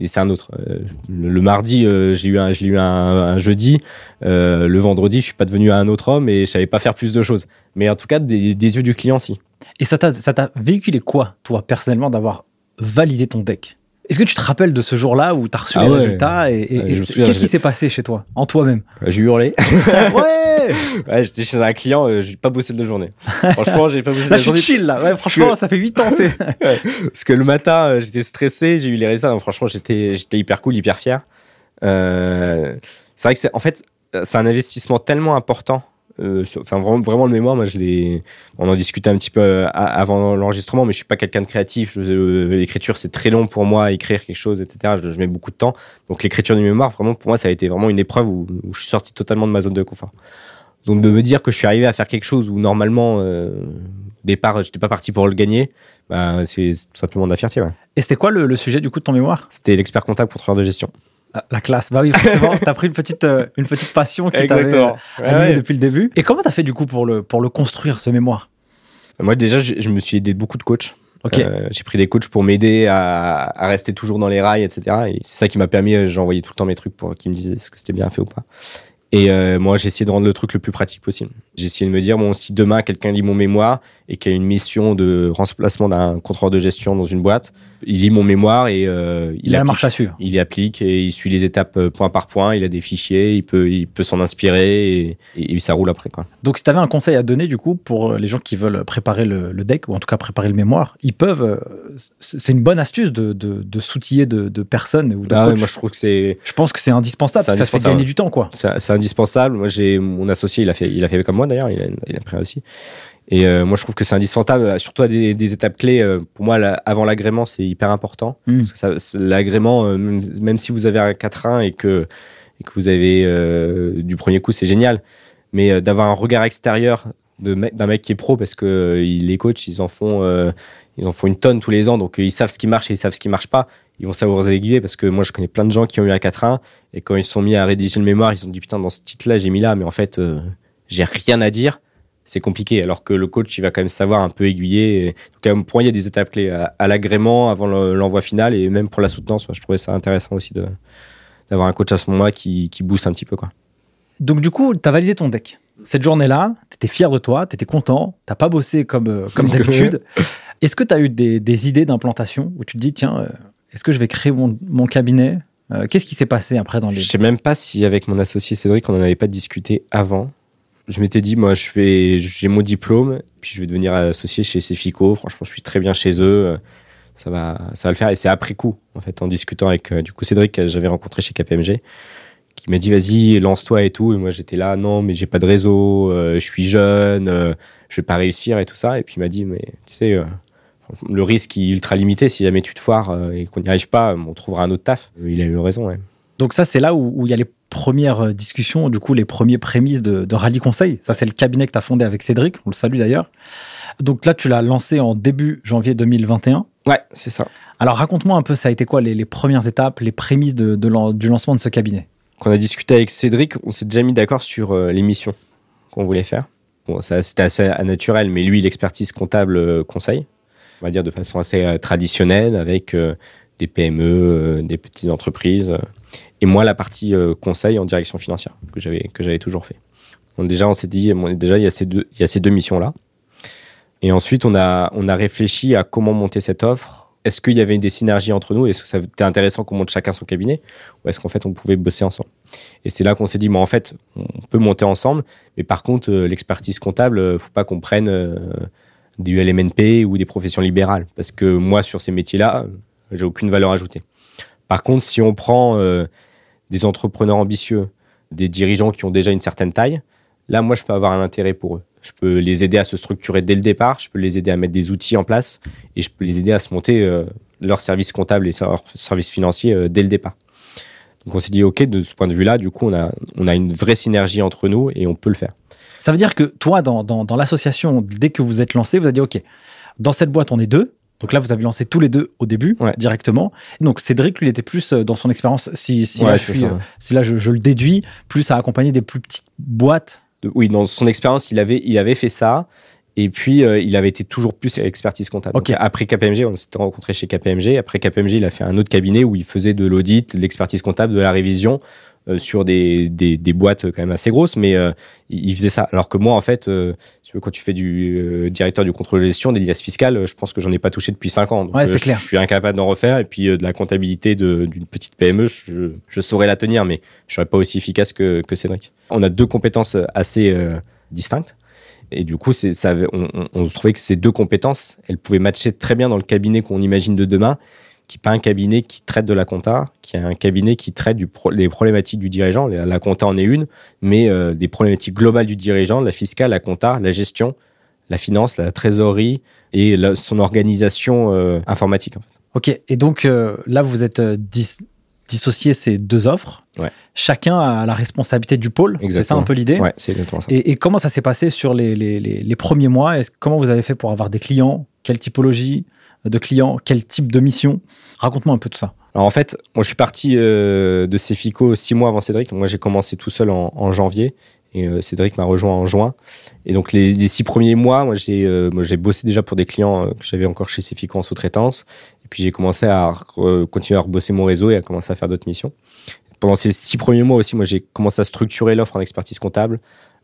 et c'est un autre. Euh, le, mardi, j'ai eu un, je jeudi. Le vendredi, je suis pas devenu un autre homme et je savais pas faire plus de choses. Mais en tout cas, des, yeux du client, si. Et ça t'a véhiculé quoi, toi, personnellement, d'avoir validé ton deck? Est-ce que tu te rappelles de ce jour-là où tu as reçu ah les résultats et, qu'est-ce qui s'est passé chez toi, en toi-même? J'ai hurlé. ouais Ouais, j'étais chez un client, euh, j'ai pas bossé de la journée. Franchement, j'ai pas bossé de la journée. je suis chill là. Ouais, franchement, ça fait 8 ans. C'est... Parce que le matin, euh, j'étais stressé, j'ai eu les résultats. franchement, j'étais, j'étais hyper cool, hyper fier. Euh, c'est vrai que c'est, en fait, c'est un investissement tellement important euh, enfin vraiment, le mémoire moi je l'ai on en discutait un petit peu euh, avant l'enregistrement mais je suis pas quelqu'un de créatif. Euh, l'écriture c'est très long pour moi écrire quelque chose etc je, mets beaucoup de temps. Donc l'écriture du mémoire vraiment pour moi ça a été vraiment une épreuve où, je suis sorti totalement de ma zone de confort. Donc de me dire que je suis arrivé à faire quelque chose où normalement euh, départ j'étais pas parti pour le gagner bah, c'est simplement de la fierté et c'était quoi le, le, sujet du coup de ton mémoire? C'était l'expert comptable contrôleur de gestion la classe, bah oui, forcément, t'as pris une petite, euh, une petite passion qui t'avait euh, depuis le début. Et comment t'as fait du coup pour le, pour le construire, ce mémoire? Moi, déjà, je, me suis aidé de beaucoup de coachs. Euh, j'ai pris des coachs pour m'aider à, à, rester toujours dans les rails, etc. Et c'est ça qui m'a permis, j'ai envoyé tout le temps mes trucs pour qu'ils me disaient ce que c'était bien fait ou pas. Et moi, j'ai essayé de rendre le truc le plus pratique possible. Essayé de me dire, bon, si demain quelqu'un lit mon mémoire et qu'il a une mission de remplacement d'un contrôleur de gestion dans une boîte, il lit mon mémoire et euh, il, il a la marche à suivre. Il y applique et il suit les étapes euh, point par point. Il a des fichiers, il peut, il peut s'en inspirer et, et, ça roule après. Quoi. Donc, si tu avais un conseil à donner du coup pour les gens qui veulent préparer le, le, deck ou en tout cas préparer le mémoire, ils peuvent. Euh, c'est une bonne astuce de, de, de s'outiller de, de, personnes ou de ah, moi, je trouve que c'est. Je pense que c'est indispensable. Ça fait gagner du temps, quoi. C'est indispensable. Moi, j'ai mon associé, il a fait, il a fait comme moi d'ailleurs. Il a, il a pris aussi. Et euh, moi, je trouve que c'est indispensable, euh, surtout à des, des étapes clés. Euh, pour moi, avant l'agrément, c'est hyper important. Mm. L'agrément, même, même, si vous avez un 4-1 et que, et que vous avez du premier coup, c'est génial. Mais d'avoir un regard extérieur d'un mec qui est pro, parce que les coachs, ils en font, ils en font une tonne tous les ans, donc ils savent ce qui marche et ils savent ce qui marche pas. Ils vont savoir aiguiller parce que moi, je connais plein de gens qui ont eu un 4-1 et quand ils se sont mis à rédiger le mémoire, ils se sont dit putain, dans ce titre-là, j'ai mis là, mais en fait, j'ai rien à dire c'est compliqué. Alors que le coach, il va quand même savoir un peu aiguiller. Donc, pour moi, il y a des étapes clés à, l'agrément, avant l'envoi final et même pour la soutenance. je trouvais ça intéressant aussi d'avoir un coach à ce moment-là qui, qui booste un petit peu. Quoi. Donc, du coup, tu as validé ton deck. Cette journée-là, tu étais fier de toi, tu étais content, tu pas bossé comme, euh, comme d'habitude. Est-ce que tu as eu des, idées d'implantation où tu te dis, tiens, euh, est-ce que je vais créer mon, cabinet euh, Qu'est-ce qui s'est passé après dans les... Je sais même pas si avec mon associé Cédric, on n'en avait pas discuté avant je m'étais dit, moi, je fais, j'ai mon diplôme, puis je vais devenir associé chez Cefico. Franchement, je suis très bien chez eux. Ça va, ça va le faire. Et c'est après coup, en fait, en discutant avec, euh, du coup, Cédric, que j'avais rencontré chez KPMG, qui m'a dit, vas-y, lance-toi et tout. Et moi, j'étais là, non, mais j'ai pas de réseau, euh, je suis jeune, euh, je vais pas réussir et tout ça. Et puis, il m'a dit, mais tu sais, le risque est ultra limité. Si jamais tu te foires et qu'on n'y arrive pas, on trouvera un autre taf. Il a eu raison, ouais. Donc ça, c'est là où il y a les premières euh, discussions, du coup, les premiers prémices de, de Rallye Conseil. Ça, c'est le cabinet que tu as fondé avec Cédric. On le salue d'ailleurs. Donc là, tu l'as lancé en début janvier 2021. Ouais, c'est ça. Alors raconte-moi un peu, ça a été quoi les, premières étapes, les prémices de, du lancement de ce cabinet? Quand on a discuté avec Cédric, on s'est déjà mis d'accord sur euh, les missions qu'on voulait faire. Bon, ça, c'était assez naturel, mais lui, l'expertise comptable euh, conseil, on va dire de façon assez traditionnelle, avec des PME, des petites entreprises et moi la partie euh, conseil en direction financière que j'avais que j'avais toujours fait. Donc déjà on s'est dit déjà il y a ces deux il y a ces deux missions là. Et ensuite on a on a réfléchi à comment monter cette offre. Est-ce qu'il y avait des synergies entre nous? Est-ce que ça était intéressant qu'on monte chacun son cabinet? Ou est-ce qu'en fait on pouvait bosser ensemble? Et c'est là qu'on s'est dit, mais en fait, on peut monter ensemble, mais par contre, euh, l'expertise comptable, euh, faut pas qu'on prenne du LMNP ou des professions libérales. Parce que moi, sur ces métiers-là, j'ai aucune valeur ajoutée. Par contre, si on prend des entrepreneurs ambitieux, des dirigeants qui ont déjà une certaine taille, là, moi, je peux avoir un intérêt pour eux. Je peux les aider à se structurer dès le départ, je peux les aider à mettre des outils en place et je peux les aider à se monter euh, leur service comptable et leur service financier euh, dès le départ. Donc on s'est dit, OK, de ce point de vue-là, du coup, on a, on a une vraie synergie entre nous et on peut le faire. Ça veut dire que toi, dans, dans l'association, dès que vous êtes lancé, vous avez dit, OK, dans cette boîte, on est deux, donc là, vous avez lancé tous les deux au début, directement. Donc Cédric, lui, il était plus euh, dans son expérience, si, si, là, je si là je, le déduis, plus à accompagner des plus petites boîtes. Oui, dans son expérience, il avait, il avait fait ça. Et puis, euh, il avait été toujours plus expertise comptable. après KPMG, on s'était rencontré chez KPMG. Après KPMG, il a fait un autre cabinet où il faisait de l'audit, de l'expertise comptable, de la révision. Euh, sur des, des, des, boîtes quand même assez grosses, mais euh, il faisait ça. Alors que moi, en fait, euh, quand tu fais du directeur du contrôle de gestion, des liasses fiscales, je pense que j'en ai pas touché depuis 5 ans. Donc, ouais, c'est clair. Je suis incapable d'en refaire. Et puis de la comptabilité d'une petite PME, je, je, saurais la tenir, mais je serais pas aussi efficace que, que Cédric. On a deux compétences assez distinctes. Et du coup, ça, on, on, on trouvait que ces deux compétences, elles pouvaient matcher très bien dans le cabinet qu'on imagine de demain qui n'est pas un cabinet qui traite de la compta, qui est un cabinet qui traite du des problématiques du dirigeant. La, compta en est une, mais euh, des problématiques globales du dirigeant, la fiscale, la compta, la gestion, la finance, la trésorerie et son organisation euh, informatique. En fait. Ok, et donc euh, là, vous êtes dissocié ces deux offres. Ouais. Chacun a la responsabilité du pôle. C'est ça un peu l'idée Ouais, c'est exactement ça. Et, et, comment ça s'est passé sur les, les, les, les premiers mois? Comment vous avez fait pour avoir des clients? Quelle typologie? De clients Quel type de mission Raconte-moi un peu tout ça. Alors en fait, moi je suis parti euh, de Cefico six mois avant Cédric. moi j'ai commencé tout seul en, janvier et euh, Cédric m'a rejoint en juin. Et donc les, six premiers mois, moi j'ai euh, j'ai bossé déjà pour des clients que j'avais encore chez Cefico en sous-traitance. Et puis j'ai commencé à continuer à rebosser mon réseau et à commencer à faire d'autres missions. Pendant ces six premiers mois aussi, moi j'ai commencé à structurer l'offre en expertise comptable,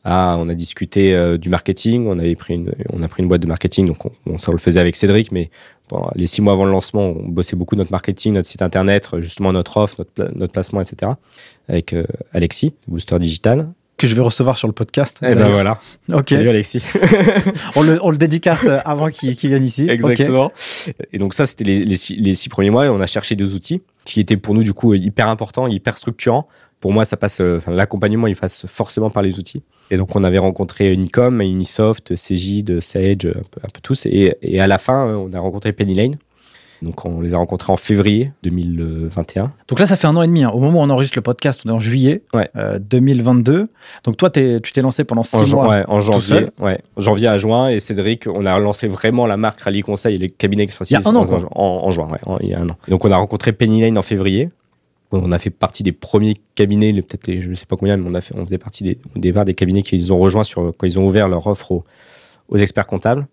à on a discuté euh, du marketing, on avait pris une, on a pris une boîte de marketing, donc on, ça on le faisait avec Cédric, mais les six mois avant le lancement, on bossait beaucoup notre marketing, notre site internet, justement notre offre, notre, notre placement, etc. Avec euh, Alexis, Booster Digital. Que je vais recevoir sur le podcast. Et eh ben voilà. Ok. Salut Alexis. on, le, on, le, dédicace avant qu'il vienne ici. Exactement. Et donc ça, c'était les, les, six, les, six, premiers mois et on a cherché deux outils qui étaient pour nous du coup hyper importants, hyper structurants. Pour moi, ça passe, euh, l'accompagnement, il passe forcément par les outils. Et donc, on avait rencontré Unicom, Unisoft, Cegid, Sage, un peu, un peu tous. Et, et, à la fin, on a rencontré Penny Lane. Donc, on les a rencontrés en février 2021. Donc là, ça fait un an et demi. Hein. Au moment où on enregistre le podcast, on est en juillet 2022. Euh, donc toi, tu t'es lancé pendant six mois. Ouais, en janvier. Ouais, janvier à juin. Et Cédric, on a lancé vraiment la marque Rally Conseil et les cabinets expertise. Il y a un an, en, en, juin, ouais, il y a un an. Donc on a rencontré Penny Lane en février. On a fait partie des premiers cabinets, peut-être je ne sais pas combien, mais on, a fait, faisait partie des, au départ des cabinets qu'ils ont rejoints sur, quand ils ont ouvert leur offre aux, experts comptables.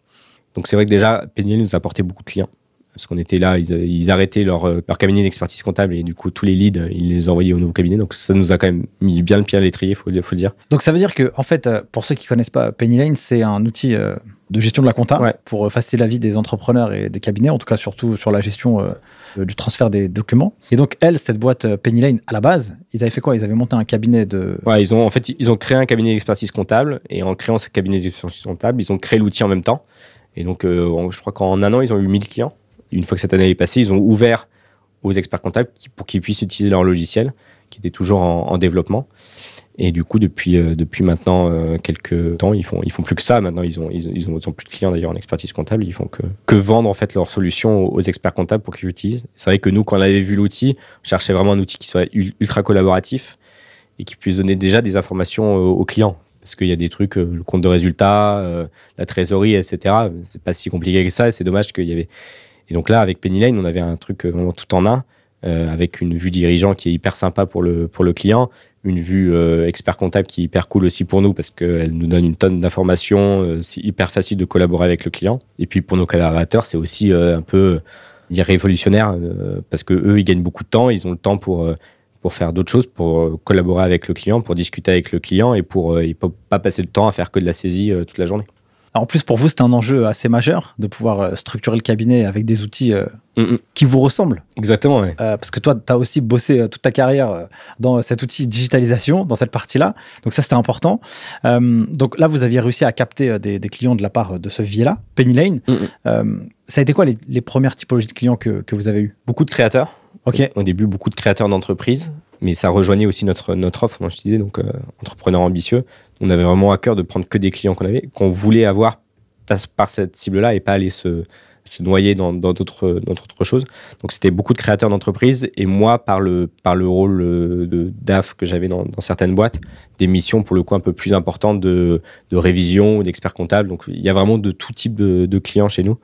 Donc c'est vrai que déjà, Penny nous a apporté beaucoup de clients parce qu'on était là, ils, arrêtaient leur, euh, leur cabinet d'expertise comptable et du coup tous les leads, ils les envoyaient au nouveau cabinet. Donc ça nous a quand même mis bien le pied à l'étrier, faut, faut le dire. Donc ça veut dire que en fait, euh, pour ceux qui connaissent pas Penny Lane, c'est un outil euh, de gestion de la compta pour faciliter la vie des entrepreneurs et des cabinets, en tout cas surtout sur la gestion du transfert des documents. Et donc elle, cette boîte Penny Lane, à la base, ils avaient fait quoi? Ils avaient monté un cabinet de. Ouais, ils ont en fait ils ont créé un cabinet d'expertise comptable et en créant ce cabinet d'expertise comptable, ils ont créé l'outil en même temps. Et donc, je crois qu'en un an, ils ont eu 1000 clients une fois que cette année est passée, ils ont ouvert aux experts comptables pour qu'ils puissent utiliser leur logiciel, qui était toujours en, développement. Et du coup, depuis, euh, depuis maintenant euh, quelques temps, ils font, ils font plus que ça. Maintenant, ils ont, ils, ils ont, plus de clients d'ailleurs en expertise comptable. Ils font que, que vendre en fait leur solution aux, experts comptables pour qu'ils l'utilisent. C'est vrai que nous, quand on avait vu l'outil, on cherchait vraiment un outil qui soit ultra collaboratif et qui puisse donner déjà des informations aux clients parce qu'il y a des trucs, le compte de résultat, la trésorerie, etc. C'est pas si compliqué que ça. C'est dommage qu'il y avait et donc là, avec Penny Lane, on avait un truc euh, vraiment tout en un, euh, avec une vue dirigeant qui est hyper sympa pour le, pour le client, une vue euh, expert comptable qui est hyper cool aussi pour nous parce qu'elle nous donne une tonne d'informations, c'est hyper facile de collaborer avec le client. Et puis pour nos collaborateurs, c'est aussi un peu révolutionnaire parce que eux, ils gagnent beaucoup de temps, ils ont le temps pour pour faire d'autres choses, pour collaborer avec le client, pour discuter avec le client et pour ne pas passer le temps à faire que de la saisie toute la journée en plus, pour vous, c'est un enjeu assez majeur de pouvoir euh, structurer le cabinet avec des outils euh, mm, mm. qui vous ressemblent. Exactement, oui. Euh, parce que toi, tu as aussi bossé toute ta carrière dans cet outil digitalisation, dans cette partie-là. Donc ça, c'était important. donc là, vous aviez réussi à capter des, clients de la part de ce vivier-là, Penny Lane. Mm, ça a été quoi les, premières typologies de clients que, vous avez eues? Beaucoup de créateurs. Ok. Au début, beaucoup de créateurs d'entreprises mais ça rejoignait aussi notre, notre offre, moi je disais, donc entrepreneur ambitieux on avait vraiment à cœur de prendre que des clients qu'on avait, qu'on voulait avoir par cette cible-là et pas aller se, noyer dans d'autres choses. Donc c'était beaucoup de créateurs d'entreprises et moi par le rôle euh, de DAF que j'avais dans, certaines boîtes, des missions pour le coup un peu plus importantes de, révision d'expert comptable. Donc il y a vraiment de tout type de, clients chez nous,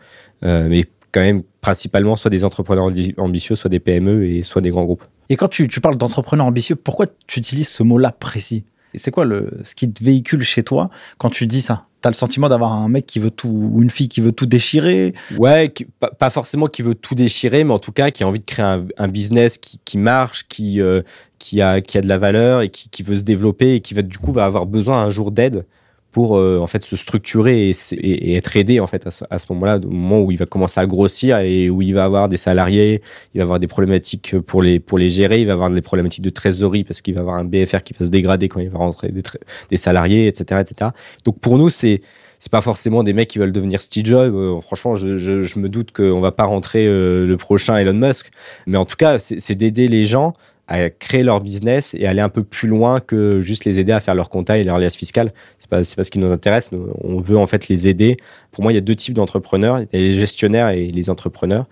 euh, mais quand même principalement soit des entrepreneurs ambitieux, soit des PME et soit des grands groupes. Et quand tu parles d'entrepreneurs ambitieux, pourquoi tu utilises ce mot-là précis? C'est quoi le, ce qui te véhicule chez toi quand tu dis ça? T'as le sentiment d'avoir un mec qui veut tout, ou une fille qui veut tout déchirer? Ouais, pas, forcément qui veut tout déchirer, mais en tout cas qui a envie de créer un, business qui, qui marche, qui, euh, qui, a, qui a de la valeur et qui, qui, veut se développer et qui va du coup va avoir besoin un jour d'aide pour euh, en fait se structurer et, être aidé en fait à ce, moment-là, au moment où il va commencer à grossir et où il va avoir des salariés, il va avoir des problématiques pour les pour les gérer, il va avoir des problématiques de trésorerie parce qu'il va avoir un BFR qui va se dégrader quand il va rentrer des, des salariés, etc., etc. Donc pour nous c'est c'est pas forcément des mecs qui veulent devenir Steve Jobs. Euh, franchement, je, je, je, me doute qu'on va pas rentrer euh, le prochain Elon Musk. Mais en tout cas, c'est d'aider les gens à créer leur business et aller un peu plus loin que juste les aider à faire leur compta et leur liasse fiscale. C'est pas, c'est pas ce qui nous intéresse. on veut en fait les aider. Pour moi, il y a deux types d'entrepreneurs. Il y a les gestionnaires et les entrepreneurs.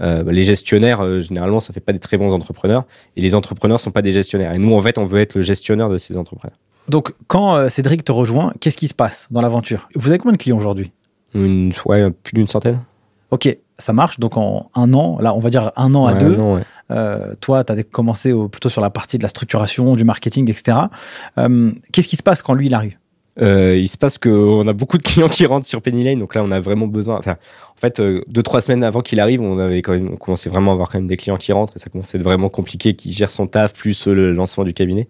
Euh, bah, les gestionnaires, euh, généralement, ça fait pas des très bons entrepreneurs. Et les entrepreneurs sont pas des gestionnaires. Et nous, en fait, on veut être le gestionnaire de ces entrepreneurs. Donc, quand euh, Cédric te rejoint, qu'est-ce qui se passe dans l'aventure? Vous avez combien de clients aujourd'hui? Une, ouais, plus d'une centaine. Ok, ça marche. Donc, en un an, là, on va dire un an à deux. Un an, ouais. Euh, toi, tu as commencé plutôt sur la partie de la structuration, du marketing, etc. Euh, qu'est-ce qui se passe quand lui, il arrive? Euh, il se passe qu'on a beaucoup de clients qui rentrent sur Penny Lane, donc là on a vraiment besoin. Enfin, en fait, deux trois semaines avant qu'il arrive, on avait quand même, on commençait vraiment à avoir quand même des clients qui rentrent et ça commençait à être vraiment compliqué, qui gèrent son taf plus le lancement du cabinet.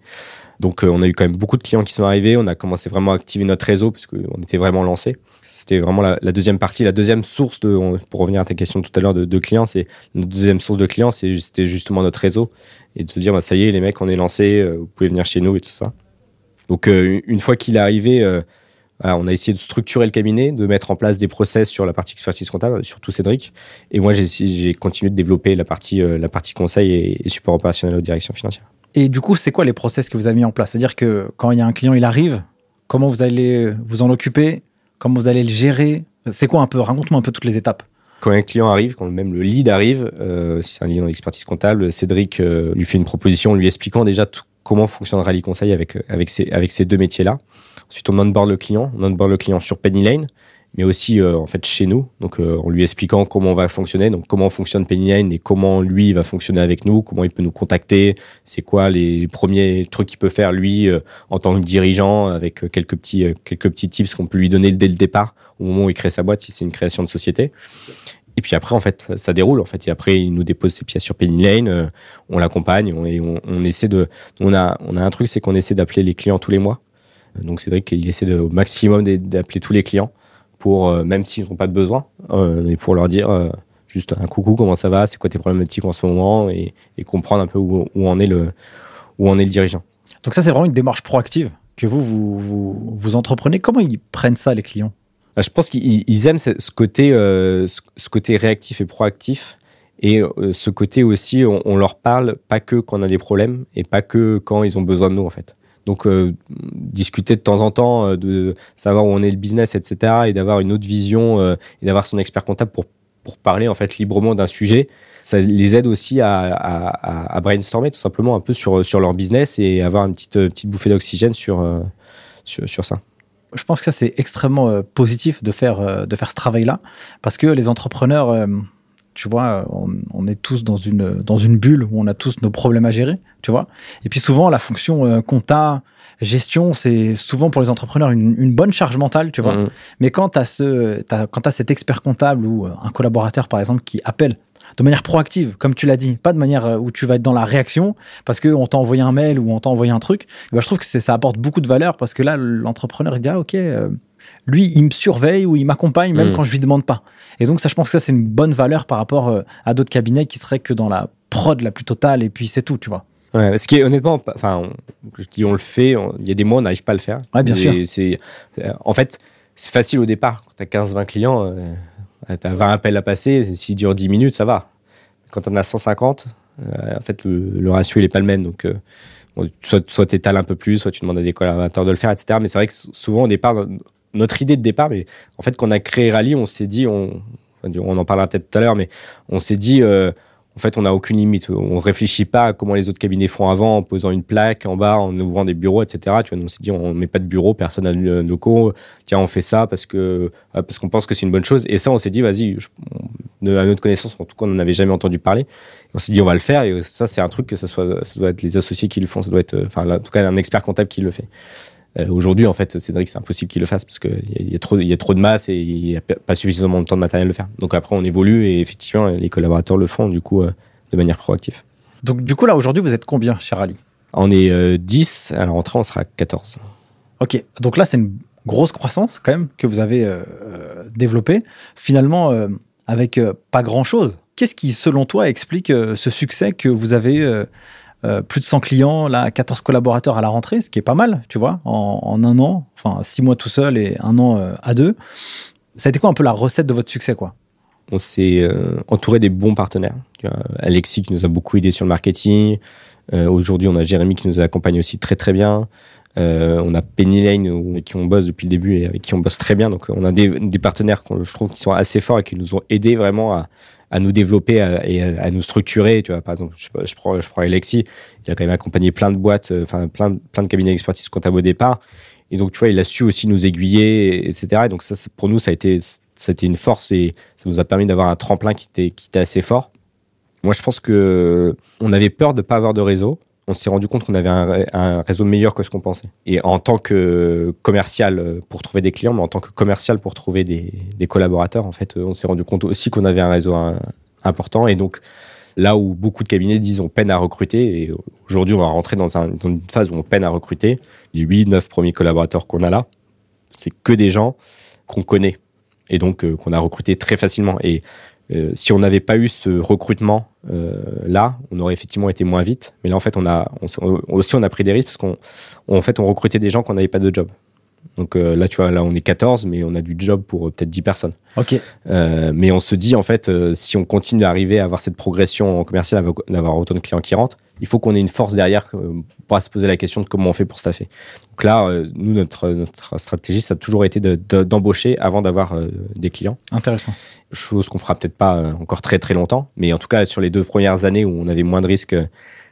Donc on a eu quand même beaucoup de clients qui sont arrivés. On a commencé vraiment à activer notre réseau parce qu'on était vraiment lancé. C'était vraiment la, deuxième partie, la deuxième source de, pour revenir à ta question tout à l'heure de, clients, c'est notre deuxième source de clients, c'était justement notre réseau et de se dire bah, ça y est les mecs, on est lancé, vous pouvez venir chez nous et tout ça. Donc une fois qu'il est arrivé on a essayé de structurer le cabinet, de mettre en place des process sur la partie expertise comptable, surtout Cédric. Et moi, j'ai continué de développer la partie, euh, la partie conseil et, support opérationnel aux directions financières. Et du coup, c'est quoi les process que vous avez mis en place? C'est-à-dire que quand il y a un client, il arrive, comment vous allez vous en occuper? Comment vous allez le gérer? C'est quoi un peu? Raconte-moi un peu toutes les étapes quand un client arrive, quand même le lead arrive, euh, c'est un lead en expertise comptable, Cédric euh, lui fait une proposition lui expliquant déjà comment fonctionne Rally Conseil avec, avec, ces, avec deux métiers-là. Ensuite, on onboard le client. On onboard le client sur Penny Lane, mais aussi euh, en fait chez nous. Donc, euh, en lui expliquant comment on va fonctionner, donc comment fonctionne Penny Lane et comment lui va fonctionner avec nous, comment il peut nous contacter, c'est quoi les premiers trucs qu'il peut faire lui euh, en tant que dirigeant, avec quelques petits quelques petits tips qu'on peut lui donner dès le départ au moment où il crée sa boîte, si c'est une création de société. Et puis après, en fait, ça, déroule. En fait, et après, il nous dépose ses pièces sur Penny Lane. on l'accompagne et on, essaie de. On a, on a un truc, c'est qu'on essaie d'appeler les clients tous les mois. Donc Cédric, il essaie au maximum d'appeler tous les clients pour, euh, même s'ils n'ont pas de besoin, euh, et pour leur dire euh, juste un coucou, comment ça va, c'est quoi tes problématiques en ce moment, et, comprendre un peu où, où, en est le, où en est le dirigeant. Donc ça, c'est vraiment une démarche proactive que vous, vous, vous, entreprenez. Comment ils prennent ça, les clients? Bah, Je pense qu'ils aiment ce, côté, ce, côté réactif et proactif. Et ce côté aussi, on, on, leur parle pas que quand on a des problèmes et pas que quand ils ont besoin de nous, en fait. Donc, euh, discuter de temps en temps, euh, de savoir où on est le business, etc., et d'avoir une autre vision euh, et d'avoir son expert comptable pour, pour parler en fait librement d'un sujet, ça les aide aussi à, brainstormer tout simplement un peu sur, sur leur business et avoir une petite, petite bouffée d'oxygène sur, sur, sur ça je pense que ça c'est extrêmement positif de faire de faire ce travail là parce que les entrepreneurs tu vois, on, est tous dans une, dans une bulle où on a tous nos problèmes à gérer, tu vois. Et puis souvent, la fonction euh, compta, gestion, c'est souvent pour les entrepreneurs une, bonne charge mentale, tu vois. Mmh. Mais quand tu as, ce, quand as cet expert comptable ou euh, un collaborateur, par exemple, qui appelle de manière proactive, comme tu l'as dit, pas de manière euh, où tu vas être dans la réaction parce qu'on t'a envoyé un mail ou on t'a envoyé un truc, ben, je trouve que ça apporte beaucoup de valeur parce que là, l'entrepreneur, il dit, ah, ok, lui, il me surveille ou il m'accompagne même mmh. quand je lui demande pas. Et donc, ça, je pense que ça, c'est une bonne valeur par rapport euh, à d'autres cabinets qui seraient que dans la prod la plus totale et puis c'est tout, tu vois. Ouais, ce qui est honnêtement, enfin, je dis on le fait, il y a des mois on n'arrive pas à le faire. Ouais, bien sûr. C'est, euh, en fait, c'est facile au départ. Quand tu as 15-20 clients, euh, tu as 20 appels à passer, s'il dure 10 minutes, ça va. Quand on a 150, en fait, le, ratio, il n'est pas le même. Donc, soit, soit tu étales un peu plus, soit tu demandes à des collaborateurs de le faire, etc. Mais c'est vrai que souvent, au départ, notre idée de départ, mais en fait, quand on a créé Rally, on s'est dit, on, en parlera peut-être tout à l'heure, mais on s'est dit, euh, en fait, on n'a aucune limite. On réfléchit pas à comment les autres cabinets font avant, en posant une plaque en bas, en ouvrant des bureaux, etc. Tu vois, on s'est dit, on met pas de bureau, personne n'a de locaux. Tiens, on fait ça parce que euh, parce qu'on pense que c'est une bonne chose. Et ça, on s'est dit, vas-y, à notre connaissance, en tout cas, on n'en avait jamais entendu parler. On s'est dit, on va le faire. Et ça, c'est un truc que ça ça doit être les associés qui le font. Ça doit être, enfin, en tout cas, un expert comptable qui le fait. Euh, aujourd'hui, en fait, Cédric, c'est impossible qu'il le fasse parce qu'il y, a trop, il y a trop de masse et il n'y a pas suffisamment de temps de matériel de le faire. Donc après, on évolue et effectivement, les collaborateurs le font du coup euh, de manière proactive. Donc du coup, là, aujourd'hui, vous êtes combien, cher Ali On est 10, à la rentrée, on sera 14. Ok, donc là, c'est une grosse croissance quand même que vous avez euh, développée. Finalement, avec pas grand-chose. Qu'est-ce qui, selon toi, explique ce succès que vous avez euh, plus de 100 clients, là, 14 collaborateurs à la rentrée, ce qui est pas mal, tu vois, en, un an, enfin, six mois tout seul et un an euh, à deux. Ça a été quoi un peu la recette de votre succès, quoi? On s'est euh, entouré des bons partenaires. Alexis qui nous a beaucoup aidé sur le marketing. Aujourd'hui, on a Jérémy qui nous accompagne aussi très très bien. on a Penny Lane avec qui on bosse depuis le début et avec qui on bosse très bien. Donc, on a des, des partenaires que je trouve qui sont assez forts et qui nous ont aidés vraiment à, à nous développer et à, nous structurer. Tu vois, par exemple, je, prends, je prends Alexis, il a quand même accompagné plein de boîtes, euh, enfin plein, plein de cabinets d'expertise comptable au départ. Et donc, tu vois, il a su aussi nous aiguiller, etc. Et donc, ça, pour nous, ça a été, ça une force et ça nous a permis d'avoir un tremplin qui était, qui était assez fort. Moi, je pense que on avait peur de pas avoir de réseau. On s'est rendu compte qu'on avait un, réseau meilleur que ce qu'on pensait. Et en tant que commercial pour trouver des clients, mais en tant que commercial pour trouver des, collaborateurs, en fait, on s'est rendu compte aussi qu'on avait un réseau important. Et donc, là où beaucoup de cabinets disent on peine à recruter, et aujourd'hui, on va rentrer dans, un, dans, une phase où on peine à recruter. Les 8, 9 premiers collaborateurs qu'on a là, c'est que des gens qu'on connaît et donc euh, qu'on a recruté très facilement. Euh, si on n'avait pas eu ce recrutement euh, là, on aurait effectivement été moins vite. Mais là, en fait, aussi on a pris des risques parce qu'on en recrutait des gens qu'on n'avait pas de job. Donc euh, là, tu vois, là, on est 14, mais on a du job pour euh, peut-être 10 personnes. Ok. Euh, mais on se dit, en fait, si on continue d'arriver à avoir cette progression commerciale, d'avoir autant de clients qui rentrent, il faut qu'on ait une force derrière pour se poser la question de comment on fait pour staffer. Donc là, nous, notre, notre stratégie, ça a toujours été d'embaucher de, de, avant d'avoir des clients. Intéressant. Chose qu'on fera peut-être pas encore très très longtemps, mais en tout cas, sur les deux premières années où on avait moins de risques,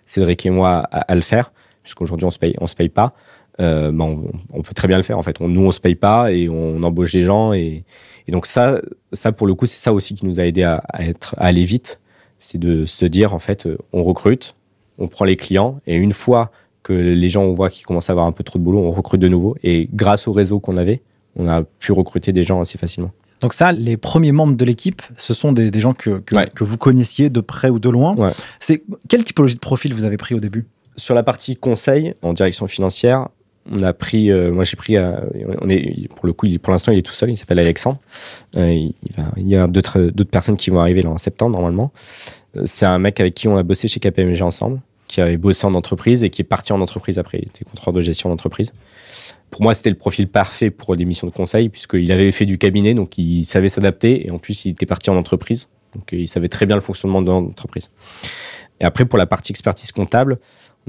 Cédric et moi, à, à le faire, puisqu'aujourd'hui, on se paye, on se paye pas euh, bah on, on, peut très bien le faire en fait. On, nous, on se paye pas et on embauche des gens et, et donc ça, ça pour le coup, c'est ça aussi qui nous a aidé à, à, être, à aller vite, c'est de se dire en fait, on recrute, on prend les clients et une fois que les gens on voit qu'ils commencent à avoir un peu trop de boulot, on recrute de nouveau et grâce au réseau qu'on avait, on a pu recruter des gens assez facilement. Donc ça, les premiers membres de l'équipe, ce sont des, des gens que, que, Ouais. que vous connaissiez de près ou de loin. Ouais. C'est quelle typologie de profil vous avez pris au début? Sur la partie conseil en direction financière, on a pris, euh, moi j'ai pris, on est, pour le coup, il, pour l'instant il est tout seul, il s'appelle Alexandre. Euh, il, il y a d'autres d'autres personnes qui vont arriver là en septembre normalement. Euh, C'est un mec avec qui on a bossé chez KPMG ensemble, qui avait bossé en entreprise et qui est parti en entreprise après. Il était contrôleur de gestion d'entreprise. Pour moi, c'était le profil parfait pour des missions de conseil, puisqu'il avait fait du cabinet, donc il savait s'adapter, et en plus, il était parti en entreprise, donc il savait très bien le fonctionnement de l'entreprise. Et après, pour la partie expertise comptable,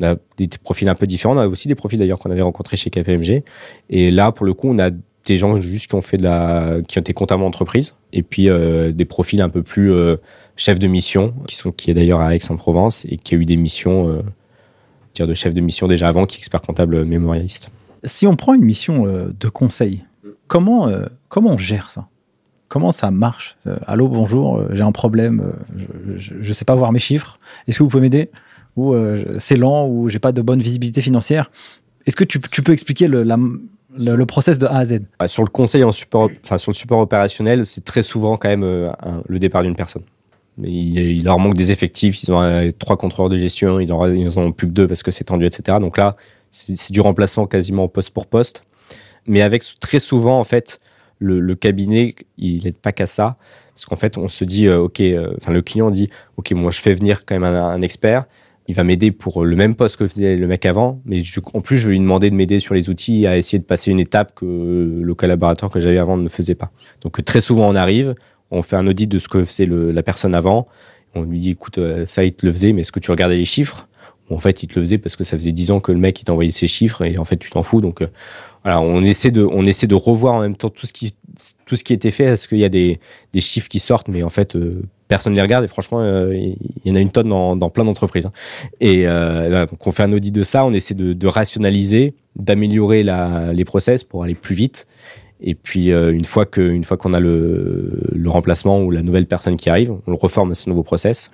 on a des profils un peu différents. On a aussi des profils d'ailleurs qu'on avait rencontrés chez KPMG. Et là, pour le coup, on a des gens juste qui ont fait de la, qui ont été comptables en entreprise, et puis euh, des profils un peu plus euh, chefs de mission, qui sont, qui est d'ailleurs à Aix-en-Provence et qui a eu des missions, euh, dire de chef de mission déjà avant, qui est expert comptable mémorialiste. Si on prend une mission de conseil, comment, comment on gère ça? Comment ça marche? Allô, bonjour, j'ai un problème, je ne sais pas voir mes chiffres. Est-ce que vous pouvez m'aider? Ou euh, c'est lent, ou j'ai pas de bonne visibilité financière. Est-ce que tu, peux expliquer le, la, process de A à Z? Ah, Sur le conseil en support, enfin sur le support opérationnel, c'est très souvent quand même euh, le départ d'une personne. Il, leur manque des effectifs, ils ont euh, trois contrôleurs de gestion, ils en, ont plus que deux parce que c'est tendu, etc. Donc là, c'est du remplacement quasiment poste pour poste. Mais avec très souvent, en fait, le, cabinet, il n'aide pas qu'à ça. Parce qu'en fait, on se dit, OK, enfin, le client dit, OK, moi, je fais venir quand même un expert. Il va m'aider pour le même poste que faisait le mec avant. Mais en plus, je vais lui demander de m'aider sur les outils à essayer de passer une étape que le collaborateur que j'avais avant ne faisait pas. Donc, très souvent, on arrive, on fait un audit de ce que faisait la personne avant. On lui dit, écoute, euh, ça, il te le faisait, mais est-ce que tu regardais les chiffres? En fait, il te le faisait parce que ça faisait 10 ans que le mec, il t'envoyait ses chiffres et en fait, tu t'en fous. Donc, euh, voilà, on essaie de, on essaie de revoir en même temps tout ce qui, tout ce qui était fait. Est-ce qu'il y a des, des chiffres qui sortent, mais en fait, euh, personne ne les regarde. Et franchement, euh, il y en a une tonne dans, dans plein d'entreprises. hein. Et euh, voilà, donc, on fait un audit de ça. On essaie de, de rationaliser, d'améliorer les process pour aller plus vite. Et puis, euh, une fois que, une fois qu'on a le, le remplacement ou la nouvelle personne qui arrive, on le reforme à ce nouveau process.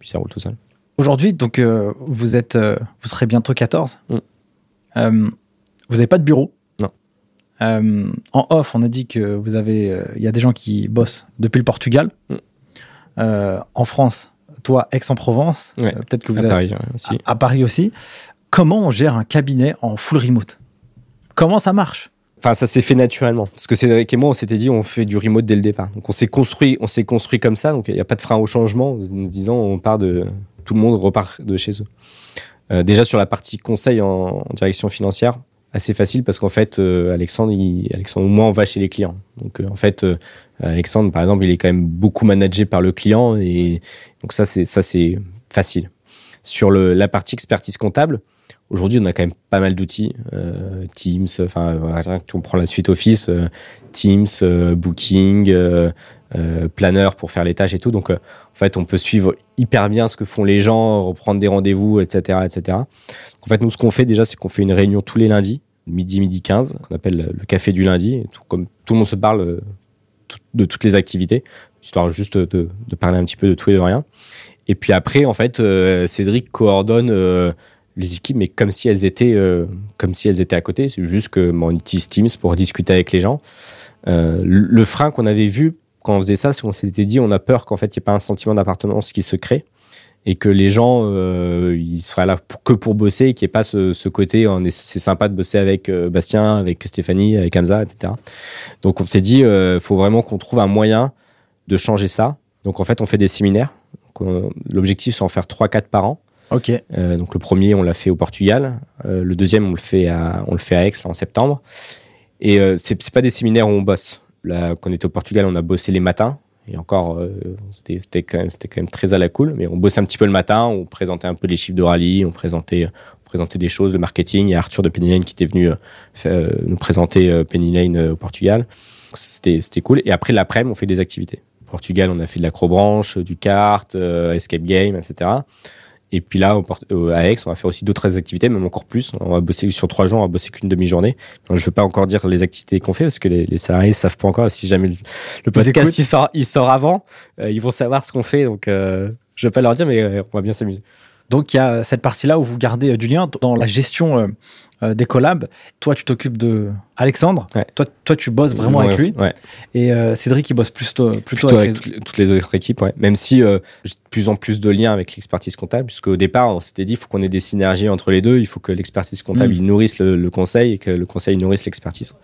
Puis ça roule tout seul. Aujourd'hui, donc, euh, vous, êtes, vous serez bientôt 14. Mm. Vous n'avez pas de bureau? Non. En off, on a dit que vous avez. Il y a des gens qui bossent depuis le Portugal. Mm. Euh, en France, toi, Aix-en-Provence. Ouais. Euh, Peut-être que vous À avez. Paris, ouais, aussi. à, à Paris aussi. Comment on gère un cabinet en full remote? Comment ça marche? Enfin, ça s'est fait naturellement. Parce que Cédric et moi, on s'était dit, on fait du remote dès le départ. Donc, on s'est construit, on s'est construit comme ça. Donc, il n'y a pas de frein au changement. En nous disant, on part de, tout le monde repart de chez eux. Euh, déjà, sur la partie conseil en, en direction financière, assez facile parce qu'en fait, euh, Alexandre, il, Alexandre, moi, on va chez les clients. Donc, euh, en fait, euh, Alexandre, par exemple, il est quand même beaucoup managé par le client. Et donc, ça, c'est, ça, c'est facile. Sur la partie expertise comptable, Aujourd'hui, on a quand même pas mal d'outils, euh, Teams, enfin, on prend la suite Office, euh, Teams, euh, Booking, Planner pour faire les tâches et tout. Donc, en fait, on peut suivre hyper bien ce que font les gens, reprendre des rendez-vous, etc., etc. En fait, nous, ce qu'on fait déjà, c'est qu'on fait une réunion tous les lundis, midi, midi 15, qu'on appelle le café du lundi. Comme tout le monde se parle de toutes les activités, histoire juste de, parler un petit peu de tout et de rien. Et puis après, en fait, euh, Cédric coordonne euh, les équipes, mais comme si elles étaient, euh, comme si elles étaient à côté. C'est juste que bon, on utilise Teams pour discuter avec les gens. Le frein qu'on avait vu quand on faisait ça, c'est qu'on s'était dit, on a peur qu'en fait, il n'y ait pas un sentiment d'appartenance qui se crée et que les gens euh, ils seraient là que pour bosser et qu'il n'y ait pas ce, ce côté c'est sympa de bosser avec euh, Bastien avec Stéphanie avec Hamza etc donc on s'est dit euh, faut vraiment qu'on trouve un moyen de changer ça. Donc en fait on fait des séminaires. L'objectif c'est en faire 3-4 par an. Ok. Euh, donc le premier on l'a fait au Portugal. Le deuxième on le fait à on le fait à Aix là, en septembre. Et c'est c'est pas des séminaires où on bosse. Là quand on était au Portugal on a bossé les matins et encore, euh, c'était quand, quand même très à la cool. Mais on bossait un petit peu le matin, on présentait un peu les chiffres de rallye, on présentait, on présentait des choses, le marketing. Il y a Arthur de Penny Lane qui était venu euh, euh, nous présenter Penny Lane au Portugal. C'était cool. Et après, l'après-midi, on fait des activités. Au Portugal, on a fait de l'acrobranche, du kart, escape game, etc. Et puis là, euh, à Aix, on va faire aussi d'autres activités, même encore plus. On va bosser sur trois jours, on va bosser qu'une demi-journée. Je ne veux pas encore dire les activités qu'on fait parce que les, les salariés ne savent pas encore. Si jamais le, le podcast il sort, il sort avant, euh, ils vont savoir ce qu'on fait. Donc, euh, je ne vais pas leur dire, mais euh, on va bien s'amuser. Donc il y a cette partie-là où vous gardez euh, du lien dans la gestion euh, des collabs. Toi, tu t'occupes de Alexandre. Ouais. Toi, toi, tu bosses vraiment Ouais, avec lui. Ouais. Et euh, Cédric, il bosse plutôt, plutôt, Plutôt avec, avec les- toutes les- autres équipes. Même si euh, j'ai de plus en plus de liens avec l'expertise comptable, puisqu'au départ, on s'était dit, il faut qu'on ait des synergies entre les deux. Il faut que l'expertise comptable Mm. il nourrisse le, le conseil et que le conseil nourrisse l'expertise.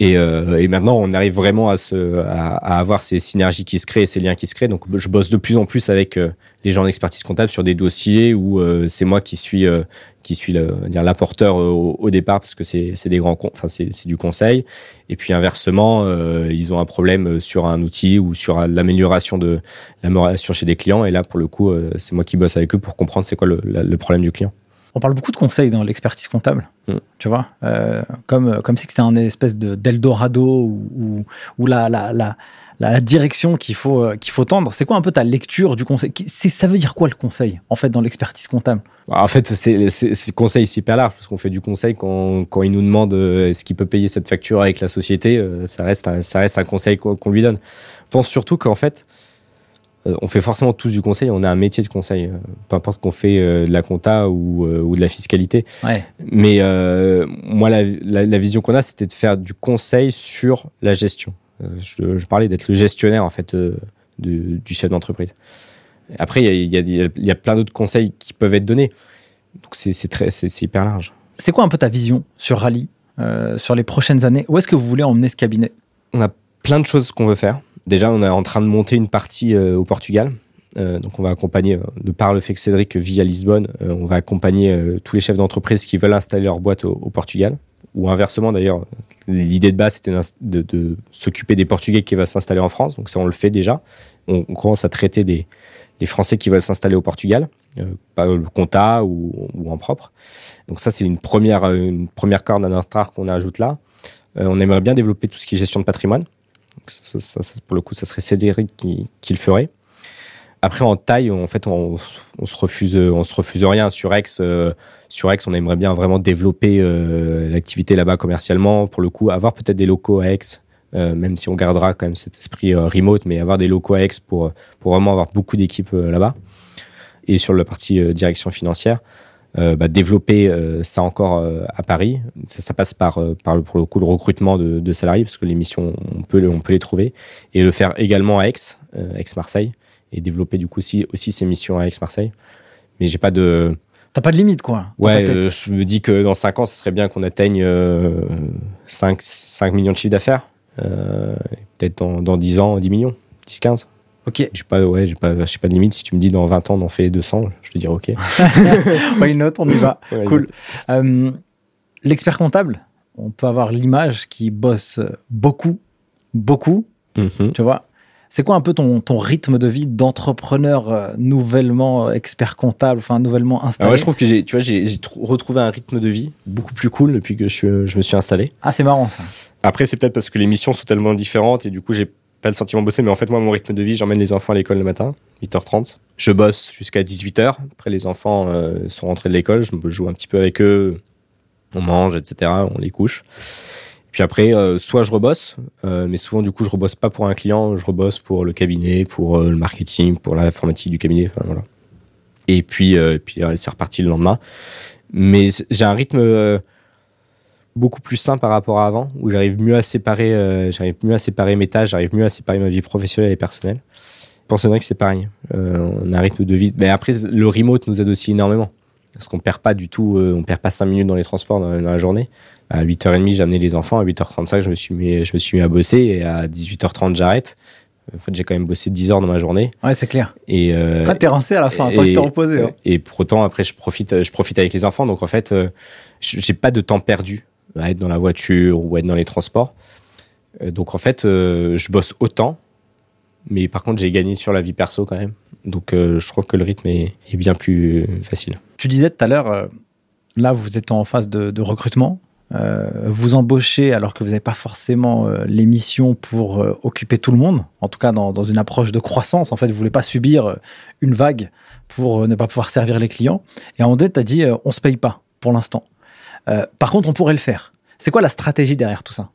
Et, euh, et maintenant, on arrive vraiment à, se, à, à avoir ces synergies qui se créent, ces liens qui se créent. Donc, je bosse de plus en plus avec euh, les gens d'expertise comptable sur des dossiers où euh, c'est moi qui suis, euh, qui suis le- dire l'apporteur euh, au, au départ parce que c'est c'est des grands, enfin c'est c'est du conseil. Et puis inversement, ils ont un problème sur un outil ou sur l'amélioration de l'amélioration chez des clients. Et là, pour le coup, c'est moi qui bosse avec eux pour comprendre c'est quoi le, la- le problème du client. On parle beaucoup de conseils dans l'expertise comptable. Mm. Tu vois, euh, comme, comme si c'était un espèce de d'Eldorado ou, ou, ou la, la, la, la, direction qu'il faut, euh, qu'il faut tendre. C'est quoi un peu ta lecture du conseil Ça veut dire quoi le conseil, en fait, dans l'expertise comptable? En fait, c'est conseil hyper large parce qu'on fait du conseil quand, quand il nous demande euh, est-ce qu'il peut payer cette facture avec la société, euh, ça reste un, ça reste un conseil qu'on lui donne. Je pense surtout qu'en fait, on fait forcément tous du conseil, on a un métier de conseil, peu importe qu'on fait de la compta ou, ou de la fiscalité. Ouais. Mais euh, moi, la, la- la vision qu'on a, c'était de faire du conseil sur la gestion. Euh, je, je parlais d'être le gestionnaire en fait euh, du chef d'entreprise. Après, il y a, y y plein d'autres conseils qui peuvent être donnés. Donc c'est très, hyper large. C'est quoi un peu ta vision sur Rally, euh, sur les prochaines années? Où est-ce que vous voulez emmener ce cabinet? On a plein de choses qu'on veut faire. Déjà, on est en train de monter une partie euh, au Portugal. Euh, donc, on va accompagner, de par le fait que Cédric vit à Lisbonne, on va accompagner tous les chefs d'entreprise qui veulent installer leur boîte au, au Portugal. Ou inversement, d'ailleurs, l'idée de base, c'était de, s'occuper des Portugais qui veulent s'installer en France. Donc, ça, on le fait déjà. On, commence à traiter des, Français qui veulent s'installer au Portugal, euh, pas le compta ou, en propre. Donc, ça, c'est une première, euh, une première corde à notre arc qu'on ajoute là. Euh, on aimerait bien développer tout ce qui est gestion de patrimoine. Donc, pour le coup, ça serait Cédric qui le ferait. Après, en taille, en fait, on, on se refuse, on se refuse rien. Sur X, euh, sur X, on aimerait bien vraiment développer euh, l'activité là-bas commercialement. Pour le coup, avoir peut-être des locaux à Aix, euh, même si on gardera quand même cet esprit euh, remote, mais avoir des locaux à Aix pour, pour vraiment avoir beaucoup d'équipes là-bas. Et sur la partie direction financière, bah, développer ça encore à Paris. Ça, passe par, par pour le coup le recrutement de, salariés parce que les missions on peut on peut les trouver et le faire également à Aix, Aix-Marseille et développer du coup aussi aussi ces missions à Aix-Marseille. Mais j'ai pas de T'as pas de limite, quoi. ouais, euh, je me dis que dans 5 ans, ce serait bien qu'on atteigne euh, 5, 5 millions de chiffre d'affaires. Euh, Peut-être dans, dans 10 ans, 10 millions, 10, 15. Ok. J'ai pas, ouais, j'ai pas, pas de limite. Si tu me dis dans 20 ans, on en fait 200, je te dirais OK. Why not On y va. Ouais, cool. Euh, L'expert comptable, on peut avoir l'image qui bosse beaucoup, beaucoup, Mhm. tu vois. C'est quoi un peu ton, ton rythme de vie d'entrepreneur euh, nouvellement euh, expert comptable, enfin nouvellement Alors installé je trouve que j'ai, tu vois, j'ai, j'ai trou- retrouvé un rythme de vie beaucoup plus cool depuis que je, je me suis installé. Ah, c'est marrant ça. Après, c'est peut-être parce que les missions sont tellement différentes et du coup, j'ai pas le sentiment de bosser. Mais en fait, moi, mon rythme de vie, j'emmène les enfants à l'école le matin, 8h30. Je bosse jusqu'à 18h. Après, les enfants euh, sont rentrés de l'école. Je me joue un petit peu avec eux. On mange, etc. On les couche. Puis après, euh, soit je rebosse, euh, mais souvent, du coup, je rebosse pas pour un client. Je rebosse pour le cabinet, pour euh, le marketing, pour l'informatique du cabinet. Et puis, puis c'est reparti le lendemain. Mais j'ai un rythme beaucoup plus sain par rapport à avant, où j'arrive mieux à séparer, mieux à séparer mes tâches, j'arrive mieux à séparer ma vie professionnelle et personnelle. Pense que c'est pareil. on a un rythme de vie. Mais après, le remote nous aide aussi énormément. Parce qu'on perd pas du tout, on perd pas 5 minutes dans les transports dans, la journée. À 8h30, j'ai amené les enfants. À 8h35, je me suis mis, je me suis mis à bosser. Et à 18h30, j'arrête. En fait, j'ai quand même bossé 10 heures dans ma journée. Ouais, c'est clair. Et euh, ah, t'es rincé à la fin, tant que t'es reposé. Hein. Et pour autant, après, je profite, je profite avec les enfants. Donc, en fait, euh, j'ai pas de temps perdu à être dans la voiture ou à être dans les transports. Euh, donc, en fait, euh, je bosse autant. Mais par contre, j'ai gagné sur la vie perso quand même. Donc, je trouve que le rythme est, bien plus facile. Tu disais tout à l'heure, là, vous êtes en phase de, recrutement. Euh, vous embauchez alors que vous n'avez pas forcément euh, les missions pour euh, occuper tout le monde, en tout cas dans, une approche de croissance. En fait, vous ne voulez pas subir une vague pour ne pas pouvoir servir les clients. Et en deux, tu as dit on ne se paye pas pour l'instant. par contre, on pourrait le faire. C'est quoi la stratégie derrière tout ça?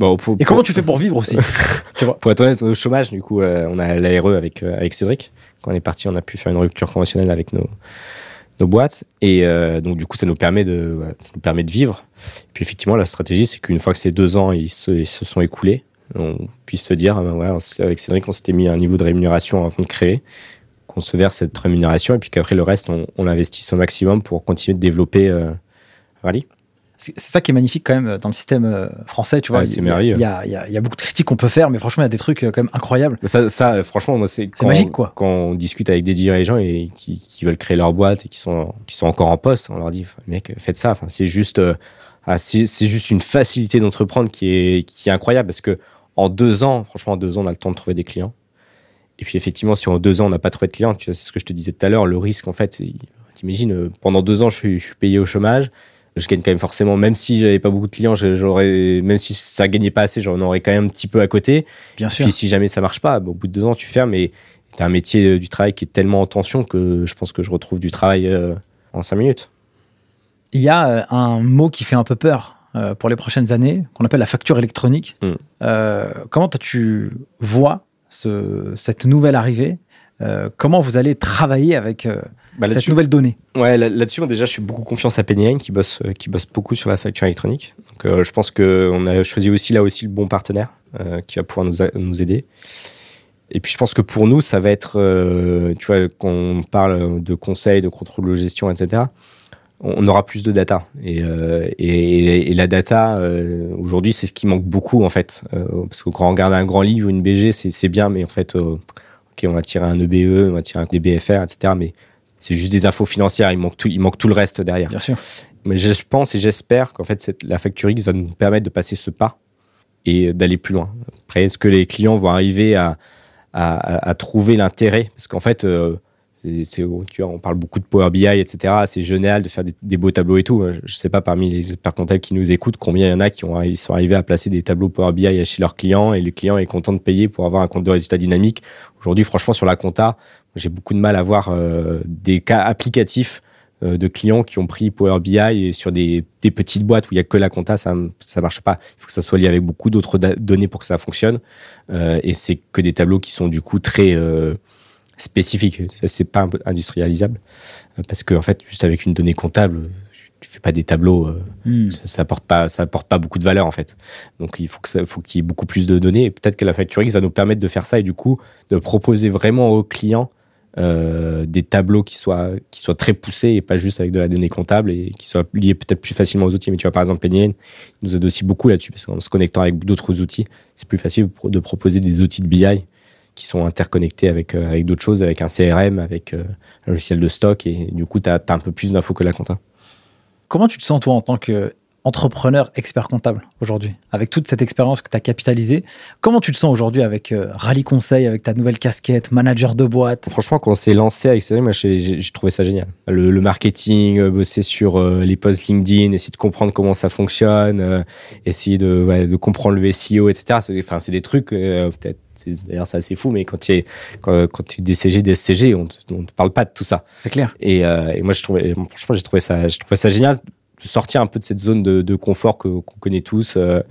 Bon, Et comment tu fais pour vivre aussi Pour être honnête, au chômage, du coup, on a l'ARE avec, avec Cédric. Quand on est parti, on a pu faire une rupture conventionnelle avec nos, nos boîtes. Et euh, donc, du coup, ça nous permet de, ça nous permet de vivre. Et puis, effectivement, la stratégie, c'est qu'une fois que ces deux ans ils se, se, sont écoulés, on puisse se dire, ben ouais, avec Cédric, on s'était mis à un niveau de rémunération avant de créer, qu'on se verse cette rémunération, et puis qu'après, le reste, on, on l'investisse au maximum pour continuer de développer euh, Rally c'est ça qui est magnifique quand même dans le système euh, français, tu vois. merveilleux. Il y, a, il, y a, beaucoup de critiques qu'on peut faire, mais franchement, il y a des trucs euh, quand même incroyables. Ça, ça franchement, moi, c'est magique, quoi. Quand on discute avec des dirigeants et qui, qui, veulent créer leur boîte et qui sont, qui sont encore en poste, on leur dit, mec, faites ça. Enfin, c'est juste, euh, ah, c'est juste une facilité d'entreprendre qui est, qui est incroyable parce que en deux ans, franchement, en deux ans, on a le temps de trouver des clients. Et puis, effectivement, si en deux ans, on n'a pas trouvé de clients, tu vois, c'est ce que je te disais tout à l'heure, le risque, en fait, t'imagines, pendant deux ans, je suis, je suis payé au chômage je gagne quand même forcément, même si j'avais pas beaucoup de clients, j'aurais, même si ça gagnait pas assez, j'en aurais quand même un petit peu à côté. Bien sûr. Puis si jamais ça marche pas, au bout de deux ans, tu fermes et t'as un métier euh, du travail qui est tellement en tension que je pense que je retrouve du travail euh, en cinq minutes. Il y a euh, un mot qui fait un peu peur pour les prochaines années, qu'on appelle la facture électronique. Hmm. comment tu vois ce, cette nouvelle arrivée? Comment vous allez travailler avec bah, cette nouvelle donnée Ouais, là-dessus, déjà, je suis beaucoup confiance à Penny qui bosse, euh, qui bosse beaucoup sur la facture électronique. Donc, euh, je pense qu'on a choisi aussi là aussi le bon partenaire euh, qui va pouvoir nous, nous aider. Et puis, je pense que pour nous, ça va être, tu vois, quand on parle de conseils, de contrôle de gestion, etc., on aura plus de data. Et, et, et la data, aujourd'hui, c'est ce qui manque beaucoup, en fait. parce que quand on regarde un grand livre ou une BG, c'est bien, mais en fait, ok, on va tirer un EBE, on va tirer un DBFR, etc., mais c'est juste des infos financières. Il manque tout, il manque tout le reste derrière. Bien sûr. Mais je pense et j'espère qu'en fait, cette, la facture X va nous permettre de passer ce pas et d'aller plus loin. Après, est-ce que les clients vont arriver à, à, à trouver l'intérêt? Parce qu'en fait, euh, on parle beaucoup de Power BI, etc. C'est génial de faire des, beaux tableaux et tout. Je sais pas parmi les experts comptables qui nous écoutent combien il y en a qui ont, sont arrivés à placer des tableaux Power BI chez leurs clients et le client est content de payer pour avoir un compte de résultat dynamique. Aujourd'hui, franchement, sur la compta, j'ai beaucoup de mal à voir euh, des cas applicatifs euh, de clients qui ont pris Power BI et sur des, petites boîtes où il y a que la compta, ça ça marche pas. Il faut que ça soit lié avec beaucoup d'autres données pour que ça fonctionne. Euh, et c'est que des tableaux qui sont du coup très euh, spécifiques. C'est pas industrialisable parce que en fait, juste avec une donnée comptable, tu fais pas des tableaux, euh, hmm. ça, ça, apporte pas, ça apporte pas beaucoup de valeur en fait. Donc il faut que ça, faut qu'il y ait beaucoup plus de données. Et peut-être que la facture X va nous permettre de faire ça et du coup de proposer vraiment aux clients euh, des tableaux qui soient qui soient très poussés et pas juste avec de la donnée comptable et qui soient liés peut-être plus facilement aux outils. Mais tu vois par exemple Penny nous aide aussi beaucoup là-dessus parce qu'en se connectant avec d'autres outils, c'est plus facile de proposer des outils de BI qui sont interconnectés avec, euh, avec d'autres choses, avec un CRM, avec un logiciel de stock, et du coup, tu as, as, un peu plus d'infos que la compta. Comment tu te sens, toi, en tant qu'entrepreneur expert comptable aujourd'hui, avec toute cette expérience que tu as capitalisée Comment tu te sens aujourd'hui avec euh, Rally Conseil, avec ta nouvelle casquette, manager de boîte? Franchement, quand on s'est lancé avec ça, moi, j'ai trouvé ça génial. Le, marketing, euh, bosser sur euh, les posts LinkedIn, essayer de comprendre comment ça fonctionne, essayer de, de, comprendre le SEO, etc. C'est des trucs, peut-être D'ailleurs, c'est assez fou, mais quand tu es quand, quand tu DCG, DSCG, on ne te parle pas de tout ça. C'est clair. Et, euh, et, moi, je trouvais, franchement, j'ai trouvé ça, je trouvais ça génial de sortir un peu de cette zone de, de confort qu'on connaît tous, euh,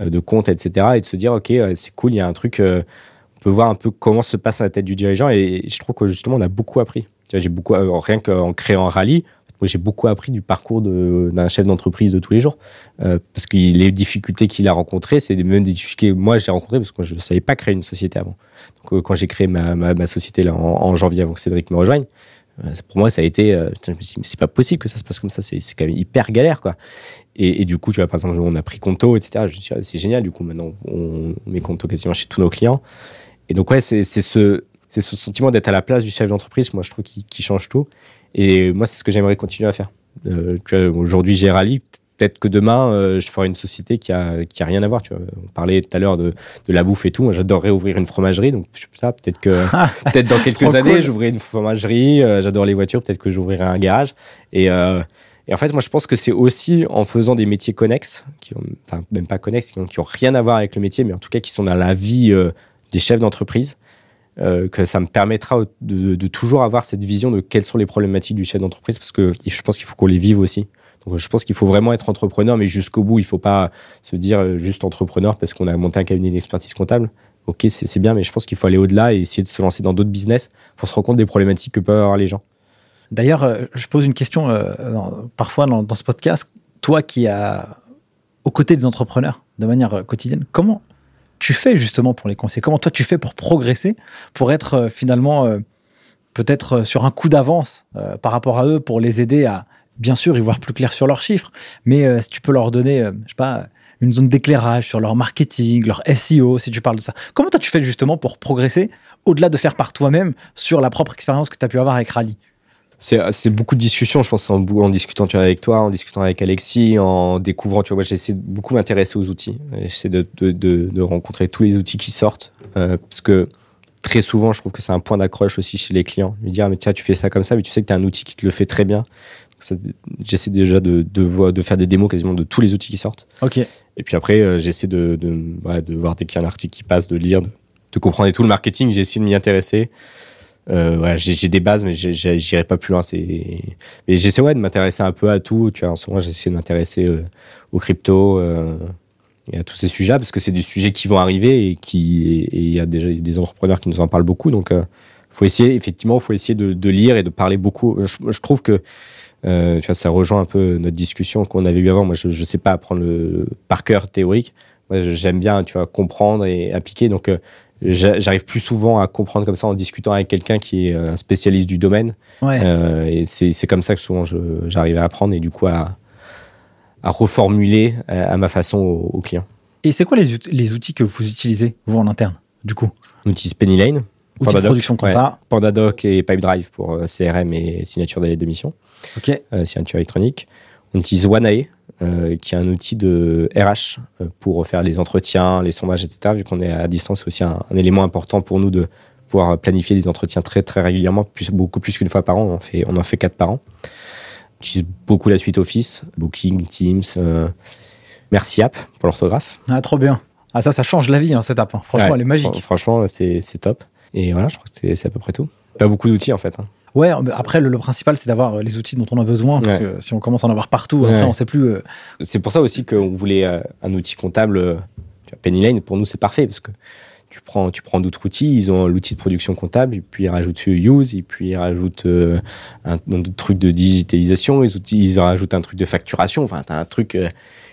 de compte, etc., et de se dire, ok, euh, c'est cool, il y a un truc, on peut voir un peu comment se passe dans la tête du dirigeant, et je trouve que justement, on a beaucoup appris. J'ai beaucoup, euh, rien qu'en créant un rallye, moi, j'ai beaucoup appris du parcours d'un chef d'entreprise de tous les jours. Euh, parce que les difficultés qu'il a rencontrées, c'est même des difficultés que moi j'ai rencontrées parce que je ne savais pas créer une société avant. Donc, euh, quand j'ai créé ma, société là, en, janvier avant que Cédric me rejoigne, euh, pour moi, ça a été. je me suis dit, mais c'est pas possible que ça se passe comme ça, c'est quand même hyper galère, quoi. Et, du coup, tu vois, par exemple, on a pris Conto, etc. Je me suis dit, ah, c'est génial, du coup, maintenant, on met Conto quasiment chez tous nos clients. Et donc, ouais, c'est c'est ce, c'est ce sentiment d'être à la place du chef d'entreprise, moi, je trouve, qui, qui change tout. Et moi, c'est ce que j'aimerais continuer à faire. Euh, aujourd'hui, j'ai rallye. Peut-être que demain, euh, je ferai une société qui a, qui a rien à voir. Tu vois. On parlait tout à l'heure de, de la bouffe et tout. Moi, j'adorerais ouvrir une fromagerie. Donc, peut-être que, peut-être dans quelques années, cool. j'ouvrirai une fromagerie. Euh, J'adore les voitures. Peut-être que j'ouvrirai un garage. Et, et en fait, moi, je pense que c'est aussi en faisant des métiers connexes, qui ont, enfin, même pas connexes, qui ont, qui ont rien à voir avec le métier, mais en tout cas qui sont dans la vie des chefs d'entreprise, euh, que ça me permettra de, toujours avoir cette vision de quelles sont les problématiques du chef d'entreprise, parce que je pense qu'il faut qu'on les vive aussi. Donc, je pense qu'il faut vraiment être entrepreneur, mais jusqu'au bout, il faut pas se dire euh, juste entrepreneur parce qu'on a monté un cabinet d'expertise comptable. Ok, c'est bien, mais je pense qu'il faut aller au-delà et essayer de se lancer dans d'autres business pour se rendre compte des problématiques que peuvent avoir les gens. D'ailleurs, euh, je pose une question parfois dans, dans ce podcast. Toi qui as aux côtés des entrepreneurs de manière quotidienne, comment tu fais justement pour les conseiller Comment toi tu fais pour progresser, pour être euh, finalement euh, peut-être euh, sur un coup d'avance par rapport à eux, pour les aider à bien sûr y voir plus clair sur leurs chiffres, mais si tu peux leur donner, je sais pas, une zone d'éclairage sur leur marketing, leur SEO, si tu parles de ça. Comment toi tu fais justement pour progresser au-delà de faire par toi-même sur la propre expérience que tu as pu avoir avec Rally? C'est beaucoup de discussions, je pense, en, discutant tu vois, avec toi, en discutant avec Alexis, en découvrant. Tu vois, j'essaie de beaucoup m'intéresser aux outils. J'essaie de, de, de, de rencontrer tous les outils qui sortent. euh, parce que très souvent, je trouve que c'est un point d'accroche aussi chez les clients. Lui dire, ah, mais tiens, tu fais ça comme ça, mais tu sais que tu as un outil qui te le fait très bien. J'essaie déjà de, de, faire des démos quasiment de tous les outils qui sortent. Ok. Et puis après, euh, j'essaie de, de, ouais, de voir dès qu'il y a un article qui passe, de lire, de, comprendre et tout le marketing. J'ai essayé de m'y intéresser. Euh, j'ai des bases, mais j'irai pas plus loin. C'est, mais j'essaie ouais de m'intéresser un peu à tout. Tu vois, en ce moment, j'essaie de m'intéresser euh, aux crypto euh, et à tous ces sujets parce que c'est des sujets qui vont arriver et il y a déjà des entrepreneurs qui nous en parlent beaucoup. Donc, euh, faut essayer effectivement, faut essayer de, lire et de parler beaucoup. Je, trouve que tu vois, ça rejoint un peu notre discussion qu'on avait eue avant. Moi, je, je sais pas apprendre par cœur théorique. Moi, j'aime bien, tu vois, comprendre et appliquer. Donc, j'arrive plus souvent à comprendre comme ça en discutant avec quelqu'un qui est euh, un spécialiste du domaine. Ouais. Euh, et c'est comme ça que souvent j'arrive à apprendre et du coup à, à reformuler euh, à ma façon aux, aux clients. Et c'est quoi les, les outils que vous utilisez, vous, en interne, du coup? On utilise Pennylane, Outils de Pandadoc, production compta. Pandadoc et Pipedrive pour euh, CRM et signature délai de mission. Ok. euh, signature électronique. On utilise Wanae, euh, qui est un outil de RH euh, pour faire les entretiens, les sondages, etc. Vu qu'on est à distance, c'est aussi un, un élément important pour nous de pouvoir planifier des entretiens très très régulièrement, plus, beaucoup plus qu'une fois par an. On en fait, on en fait quatre par an. On utilise beaucoup la suite Office, Booking, Teams, euh, Merci App pour l'orthographe. Ah, trop bien. Ah, ça, ça change la vie, hein, cette app. hein. Franchement, Ouais, elle est magique. fran- Franchement, c'est top. Et voilà, je crois que c'est- c'est à peu près tout. Pas beaucoup d'outils en fait. hein. Ouais, après, le, le principal, c'est d'avoir euh, les outils dont on a besoin. Parce Ouais. que si on commence à en avoir partout, après, Ouais. on sait plus. euh, C'est pour ça aussi qu'on voulait euh, un outil comptable. euh, tu vois, Pennylane, pour nous, c'est parfait parce que tu prends, tu prends d'autres outils. Ils ont l'outil de production comptable, et puis ils rajoutent Use, et puis ils rajoutent euh, un, truc de digitalisation, ils, outils- ils rajoutent un truc de facturation. Enfin, tu as un truc. euh,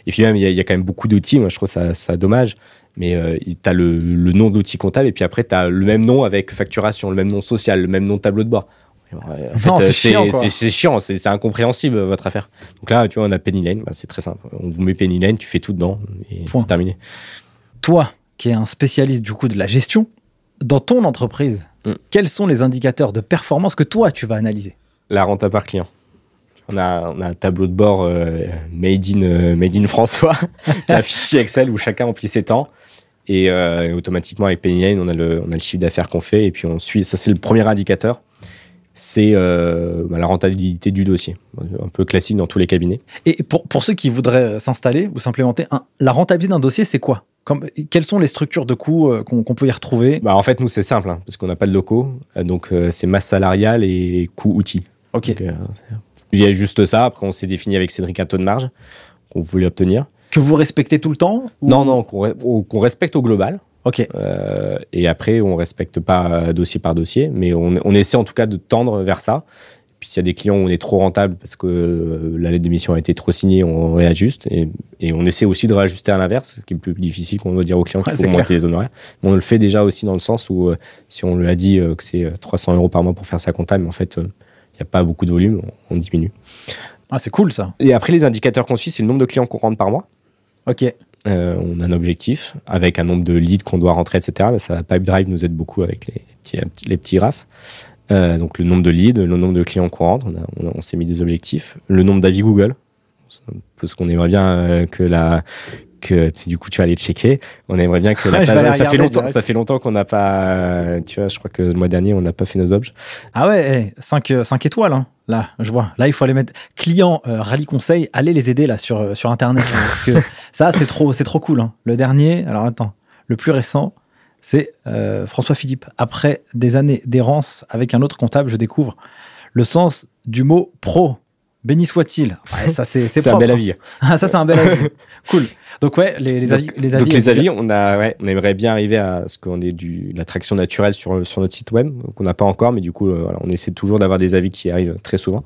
et puis même, il y, a- il y a quand même beaucoup d'outils. Moi, je trouve ça, ça dommage. Mais euh, tu as le, le nom de l'outil comptable, et puis après, tu as le même nom avec facturation, le même nom social, le même nom tableau de bord. En fait, Non, c'est euh, chiant, c'est- chiant, c'est incompréhensible votre affaire. Donc là, tu vois, on a Pennylane, bah, c'est très simple. On vous met Pennylane, tu fais tout dedans et c'est terminé. Toi, qui es un spécialiste du coup de la gestion, dans ton entreprise, Mm. quels sont les indicateurs de performance que toi, tu vas analyser La renta par client. On a, on a un tableau de bord euh, made, in, euh, made in François, un fichier Excel où chacun remplit ses temps. Et, euh, et automatiquement, avec Pennylane, on a le, on a le chiffre d'affaires qu'on fait et puis on suit. Ça, c'est le premier indicateur. C'est euh, bah, la rentabilité du dossier. Un peu classique dans tous les cabinets. Et pour, pour ceux qui voudraient s'installer ou s'implémenter, la rentabilité d'un dossier, c'est quoi? Comme, Quelles sont les structures de coûts euh, qu'on peut y retrouver? Bah, en fait, nous, c'est simple, hein, parce qu'on n'a pas de locaux. Euh, donc, euh, c'est masse salariale et coût outil. Ok. Donc, il y a juste ça. Après, on s'est défini avec Cédric un taux de marge qu'on voulait obtenir. Que vous respectez tout le temps ou- Non, non, qu'on respecte au global. Ok. Euh, et après, on respecte pas dossier par dossier, mais on, on essaie en tout cas de tendre vers ça. Puis s'il y a des clients où on est trop rentable parce que euh, la lettre de mission a été trop signée, on réajuste. Et, et on essaie aussi de réajuster à l'inverse, ce qui est plus difficile qu'on doit dire aux clients qu'il Ouais, faut augmenter les honoraires. Mais on le fait déjà aussi dans le sens où euh, si on lui a dit euh, que c'est 300 euros par mois pour faire sa compta, mais en fait, euh, il n'y a pas beaucoup de volume, on, on diminue. Ah, c'est cool ça. Et après, les indicateurs qu'on suit, c'est le nombre de clients qu'on rentre par mois. Ok. Euh, on a un objectif avec un nombre de leads qu'on doit rentrer, etc. Mais ça, Pipedrive nous aide beaucoup avec les petits, les petits graphes. Euh, donc le nombre de leads, le nombre de clients qu'on rentre, on s'est mis des objectifs. Le nombre d'avis Google, parce qu'on aimerait bien euh, que la du coup tu vas aller checker. On aimerait bien que la page. Ça fait longtemps. direct. Ça fait longtemps qu'on n'a pas. euh, Tu vois, je crois que le mois dernier on n'a pas fait nos objets. Ah ouais, 5 étoiles, hein. là, je vois. Là, il faut aller mettre client euh, rallye conseil, allez les aider là sur, euh, sur Internet. hein, parce que ça, c'est trop, trop cool. hein. Le dernier, alors attends, le plus récent, c'est euh, François Philippe. Après des années d'errance avec un autre comptable, je découvre le sens du mot pro. Béni soit-il. Ouais, ça, c'est C'est un propre, bel avis. Ah, ça, c'est un bel avis. cool. Donc, ouais, les, les avis. Donc- Les avis Donc les avis, on a, ouais, on aimerait bien arriver à ce qu'on ait du, de l'attraction naturelle sur, sur notre site web, qu'on n'a pas encore, mais du coup, euh, voilà, on essaie toujours d'avoir des avis qui arrivent très souvent.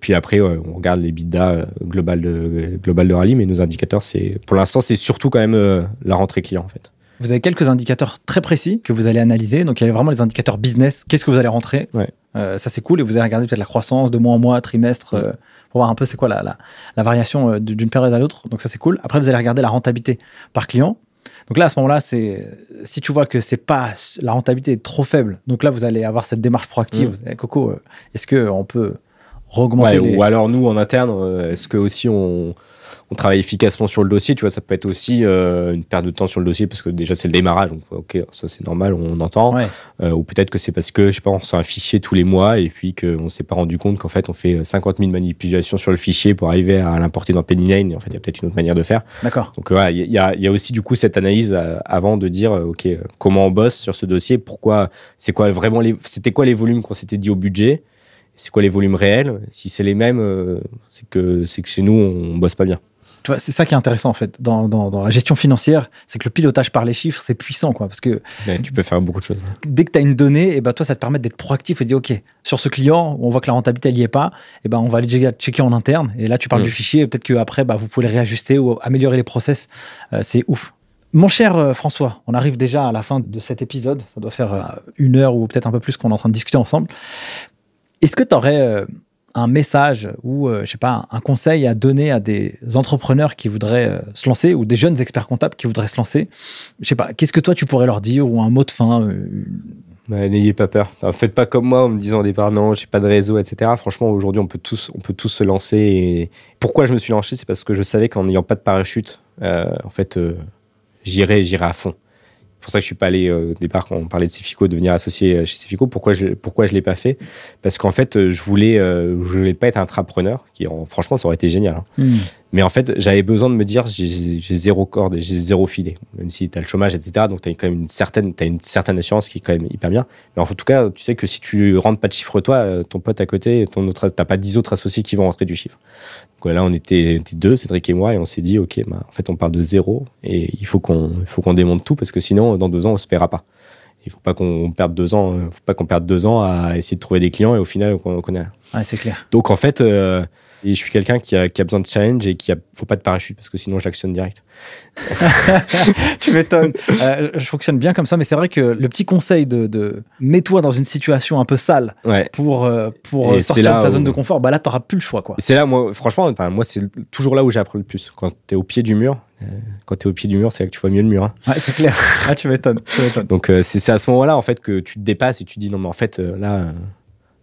Puis après, ouais, on regarde les bidas euh, global de, global de rallye, mais nos indicateurs, c'est, pour l'instant, c'est surtout quand même euh, la rentrée client, en fait. Vous avez quelques indicateurs très précis que vous allez analyser. Donc, il y a vraiment les indicateurs business. Qu'est-ce que vous allez rentrer? Ouais. Euh, Ça, c'est cool. Et vous allez regarder peut-être la croissance de mois en mois, trimestre, Ouais. euh, pour voir un peu c'est quoi la, la, la variation euh, d'une période à l'autre. Donc, ça, c'est cool. Après, vous allez regarder la rentabilité par client. Donc là, à ce moment-là, c'est si tu vois que c'est pas la rentabilité est trop faible. Donc là, vous allez avoir cette démarche proactive. Eh, Coco, euh, est-ce que on peut augmenter Ouais, les... Ou alors, nous, en interne, euh, est-ce que aussi on, on travaille efficacement sur le dossier Tu vois, ça peut être aussi euh, une perte de temps sur le dossier parce que déjà, c'est le démarrage. Donc, ok, ça, c'est normal, on entend. Ouais. Euh, ou peut-être que c'est parce que, je sais pas, on reçoit un fichier tous les mois et puis qu'on s'est pas rendu compte qu'en fait, on fait 50 000 manipulations sur le fichier pour arriver à l'importer dans Penny Lane. Et en fait, il y a peut-être une autre manière de faire. D'accord. Donc, euh, voilà, il y, a- y a aussi du coup cette analyse euh, avant de dire, euh, OK, euh, comment on bosse sur ce dossier Pourquoi C'est quoi vraiment les, C'était quoi les volumes qu'on s'était dit au budget? C'est quoi les volumes réels? Si c'est les mêmes, euh, c'est que, c'est que chez nous, on bosse pas bien. Tu vois, c'est ça qui est intéressant en fait dans, dans, dans la gestion financière, c'est que le pilotage par les chiffres, c'est puissant quoi, parce que Ouais, tu peux faire beaucoup de choses. dès que tu as une donnée, et ben toi, ça te permet d'être proactif et de dire, OK, sur ce client, on voit que la rentabilité, elle n'y est pas, et ben on va aller checker- en interne. Et là, tu parles du fichier, peut-être qu'après, bah, vous pouvez le réajuster ou améliorer les process. Euh, c'est ouf. Mon cher euh, François, on arrive déjà à la fin de cet épisode. Ça doit faire euh, une heure ou peut-être un peu plus qu'on est en train de discuter ensemble. Est-ce que tu aurais un message ou, euh, je sais pas, un conseil à donner à des entrepreneurs qui voudraient euh, se lancer ou des jeunes experts comptables qui voudraient se lancer Je sais pas, qu'est-ce que toi tu pourrais leur dire ou un mot de fin euh, Ouais, N'ayez pas peur. Faites pas comme moi en me disant au départ non, j'ai pas de réseau, etc. Franchement, aujourd'hui, on peut tous, on peut tous se lancer. Et pourquoi je me suis lancé, c'est parce que je savais qu'en n'ayant pas de parachute, en fait, j'irais, j'irais à fond. C'est pour ça que je suis pas allé euh, au départ quand on parlait de Cefico, devenir associé euh, chez Cefico. Pourquoi je, pourquoi je l'ai pas fait? Parce qu'en fait, euh, je voulais, je voulais pas être intrapreneur. Qui, en- franchement, ça aurait été génial. hein. hmm. Mais en fait, j'avais besoin de me dire, j'ai zéro corde, j'ai zéro filet. Même si tu as le chômage, etc. Donc, tu as quand même une certaine, as une certaine assurance qui est quand même hyper bien. Mais en tout cas, tu sais que si tu rentres pas de chiffre, toi, ton pote à côté, ton autre, t'as pas dix autres associés qui vont rentrer du chiffre. Donc là, on était, on était deux, Cédric et moi, et on s'est dit, OK, bah, en fait, on part de zéro et il faut qu'on faut qu'on démonte tout parce que sinon, dans deux ans, on se paiera pas. Il faut pas qu'on perde deux ans, euh, faut pas qu'on perde deux ans à essayer de trouver des clients et au final, on connaît rien. Ouais, c'est clair. Donc en fait, euh, et je suis quelqu'un qui a, qui a besoin de challenge et qui a, faut pas de parachute parce que sinon je l'actionne direct. tu m'étonnes. Euh, je fonctionne bien comme ça, mais c'est vrai que le petit conseil de, de mets-toi dans une situation un peu sale Ouais. pour, euh, pour Et c'est sortir de ta où- zone de confort, bah là, t'auras plus le choix, quoi. C'est là, moi, franchement, enfin, moi, c'est toujours là où j'ai appris le plus. Quand t'es au pied du mur, euh, quand t'es au pied du mur, c'est là que tu vois mieux le mur. hein. Ouais, c'est clair. Ah, tu m'étonnes. Tu. Donc euh, c'est à ce moment-là, en fait, que tu te dépasses et tu te dis non, mais en fait, euh, là, euh,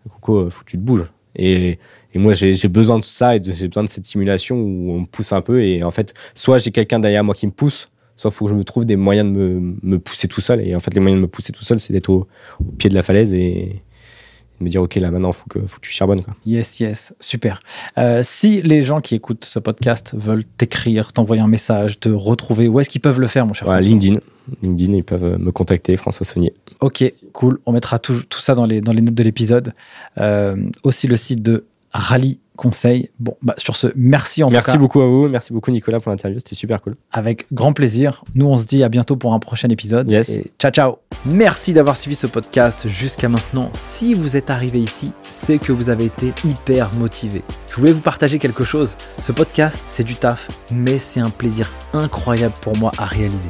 Coco, faut que tu te bouges. Et, et moi, j'ai besoin de ça et j'ai besoin de cette simulation où on me pousse un peu. Et en fait, soit j'ai quelqu'un derrière moi qui me pousse, soit faut que je me trouve des moyens de me, me pousser tout seul. Et en fait, les moyens de me pousser tout seul, c'est d'être au, au pied de la falaise et, de me dire, OK, là, maintenant, faut que, faut que tu charbonnes. Quoi. Yes, yes, super. Euh, si les gens qui écoutent ce podcast veulent t'écrire, t'envoyer un message, te retrouver, où est-ce qu'ils peuvent le faire, mon cher François? LinkedIn. LinkedIn, ils peuvent euh, me contacter, François Saunier. Ok, cool. On mettra tout, tout ça dans les, dans les notes de l'épisode. Euh, aussi le site de Rallye Conseil. Bon, bah, sur ce, merci en Merci tout cas. beaucoup à vous. Merci beaucoup, Nicolas, pour l'interview. C'était super cool. Avec grand plaisir. Nous, on se dit à bientôt pour un prochain épisode. Yes. Et ciao, ciao. Merci d'avoir suivi ce podcast jusqu'à maintenant. Si vous êtes arrivé ici, c'est que vous avez été hyper motivé. Je voulais vous partager quelque chose. Ce podcast, c'est du taf, mais c'est un plaisir incroyable pour moi à réaliser.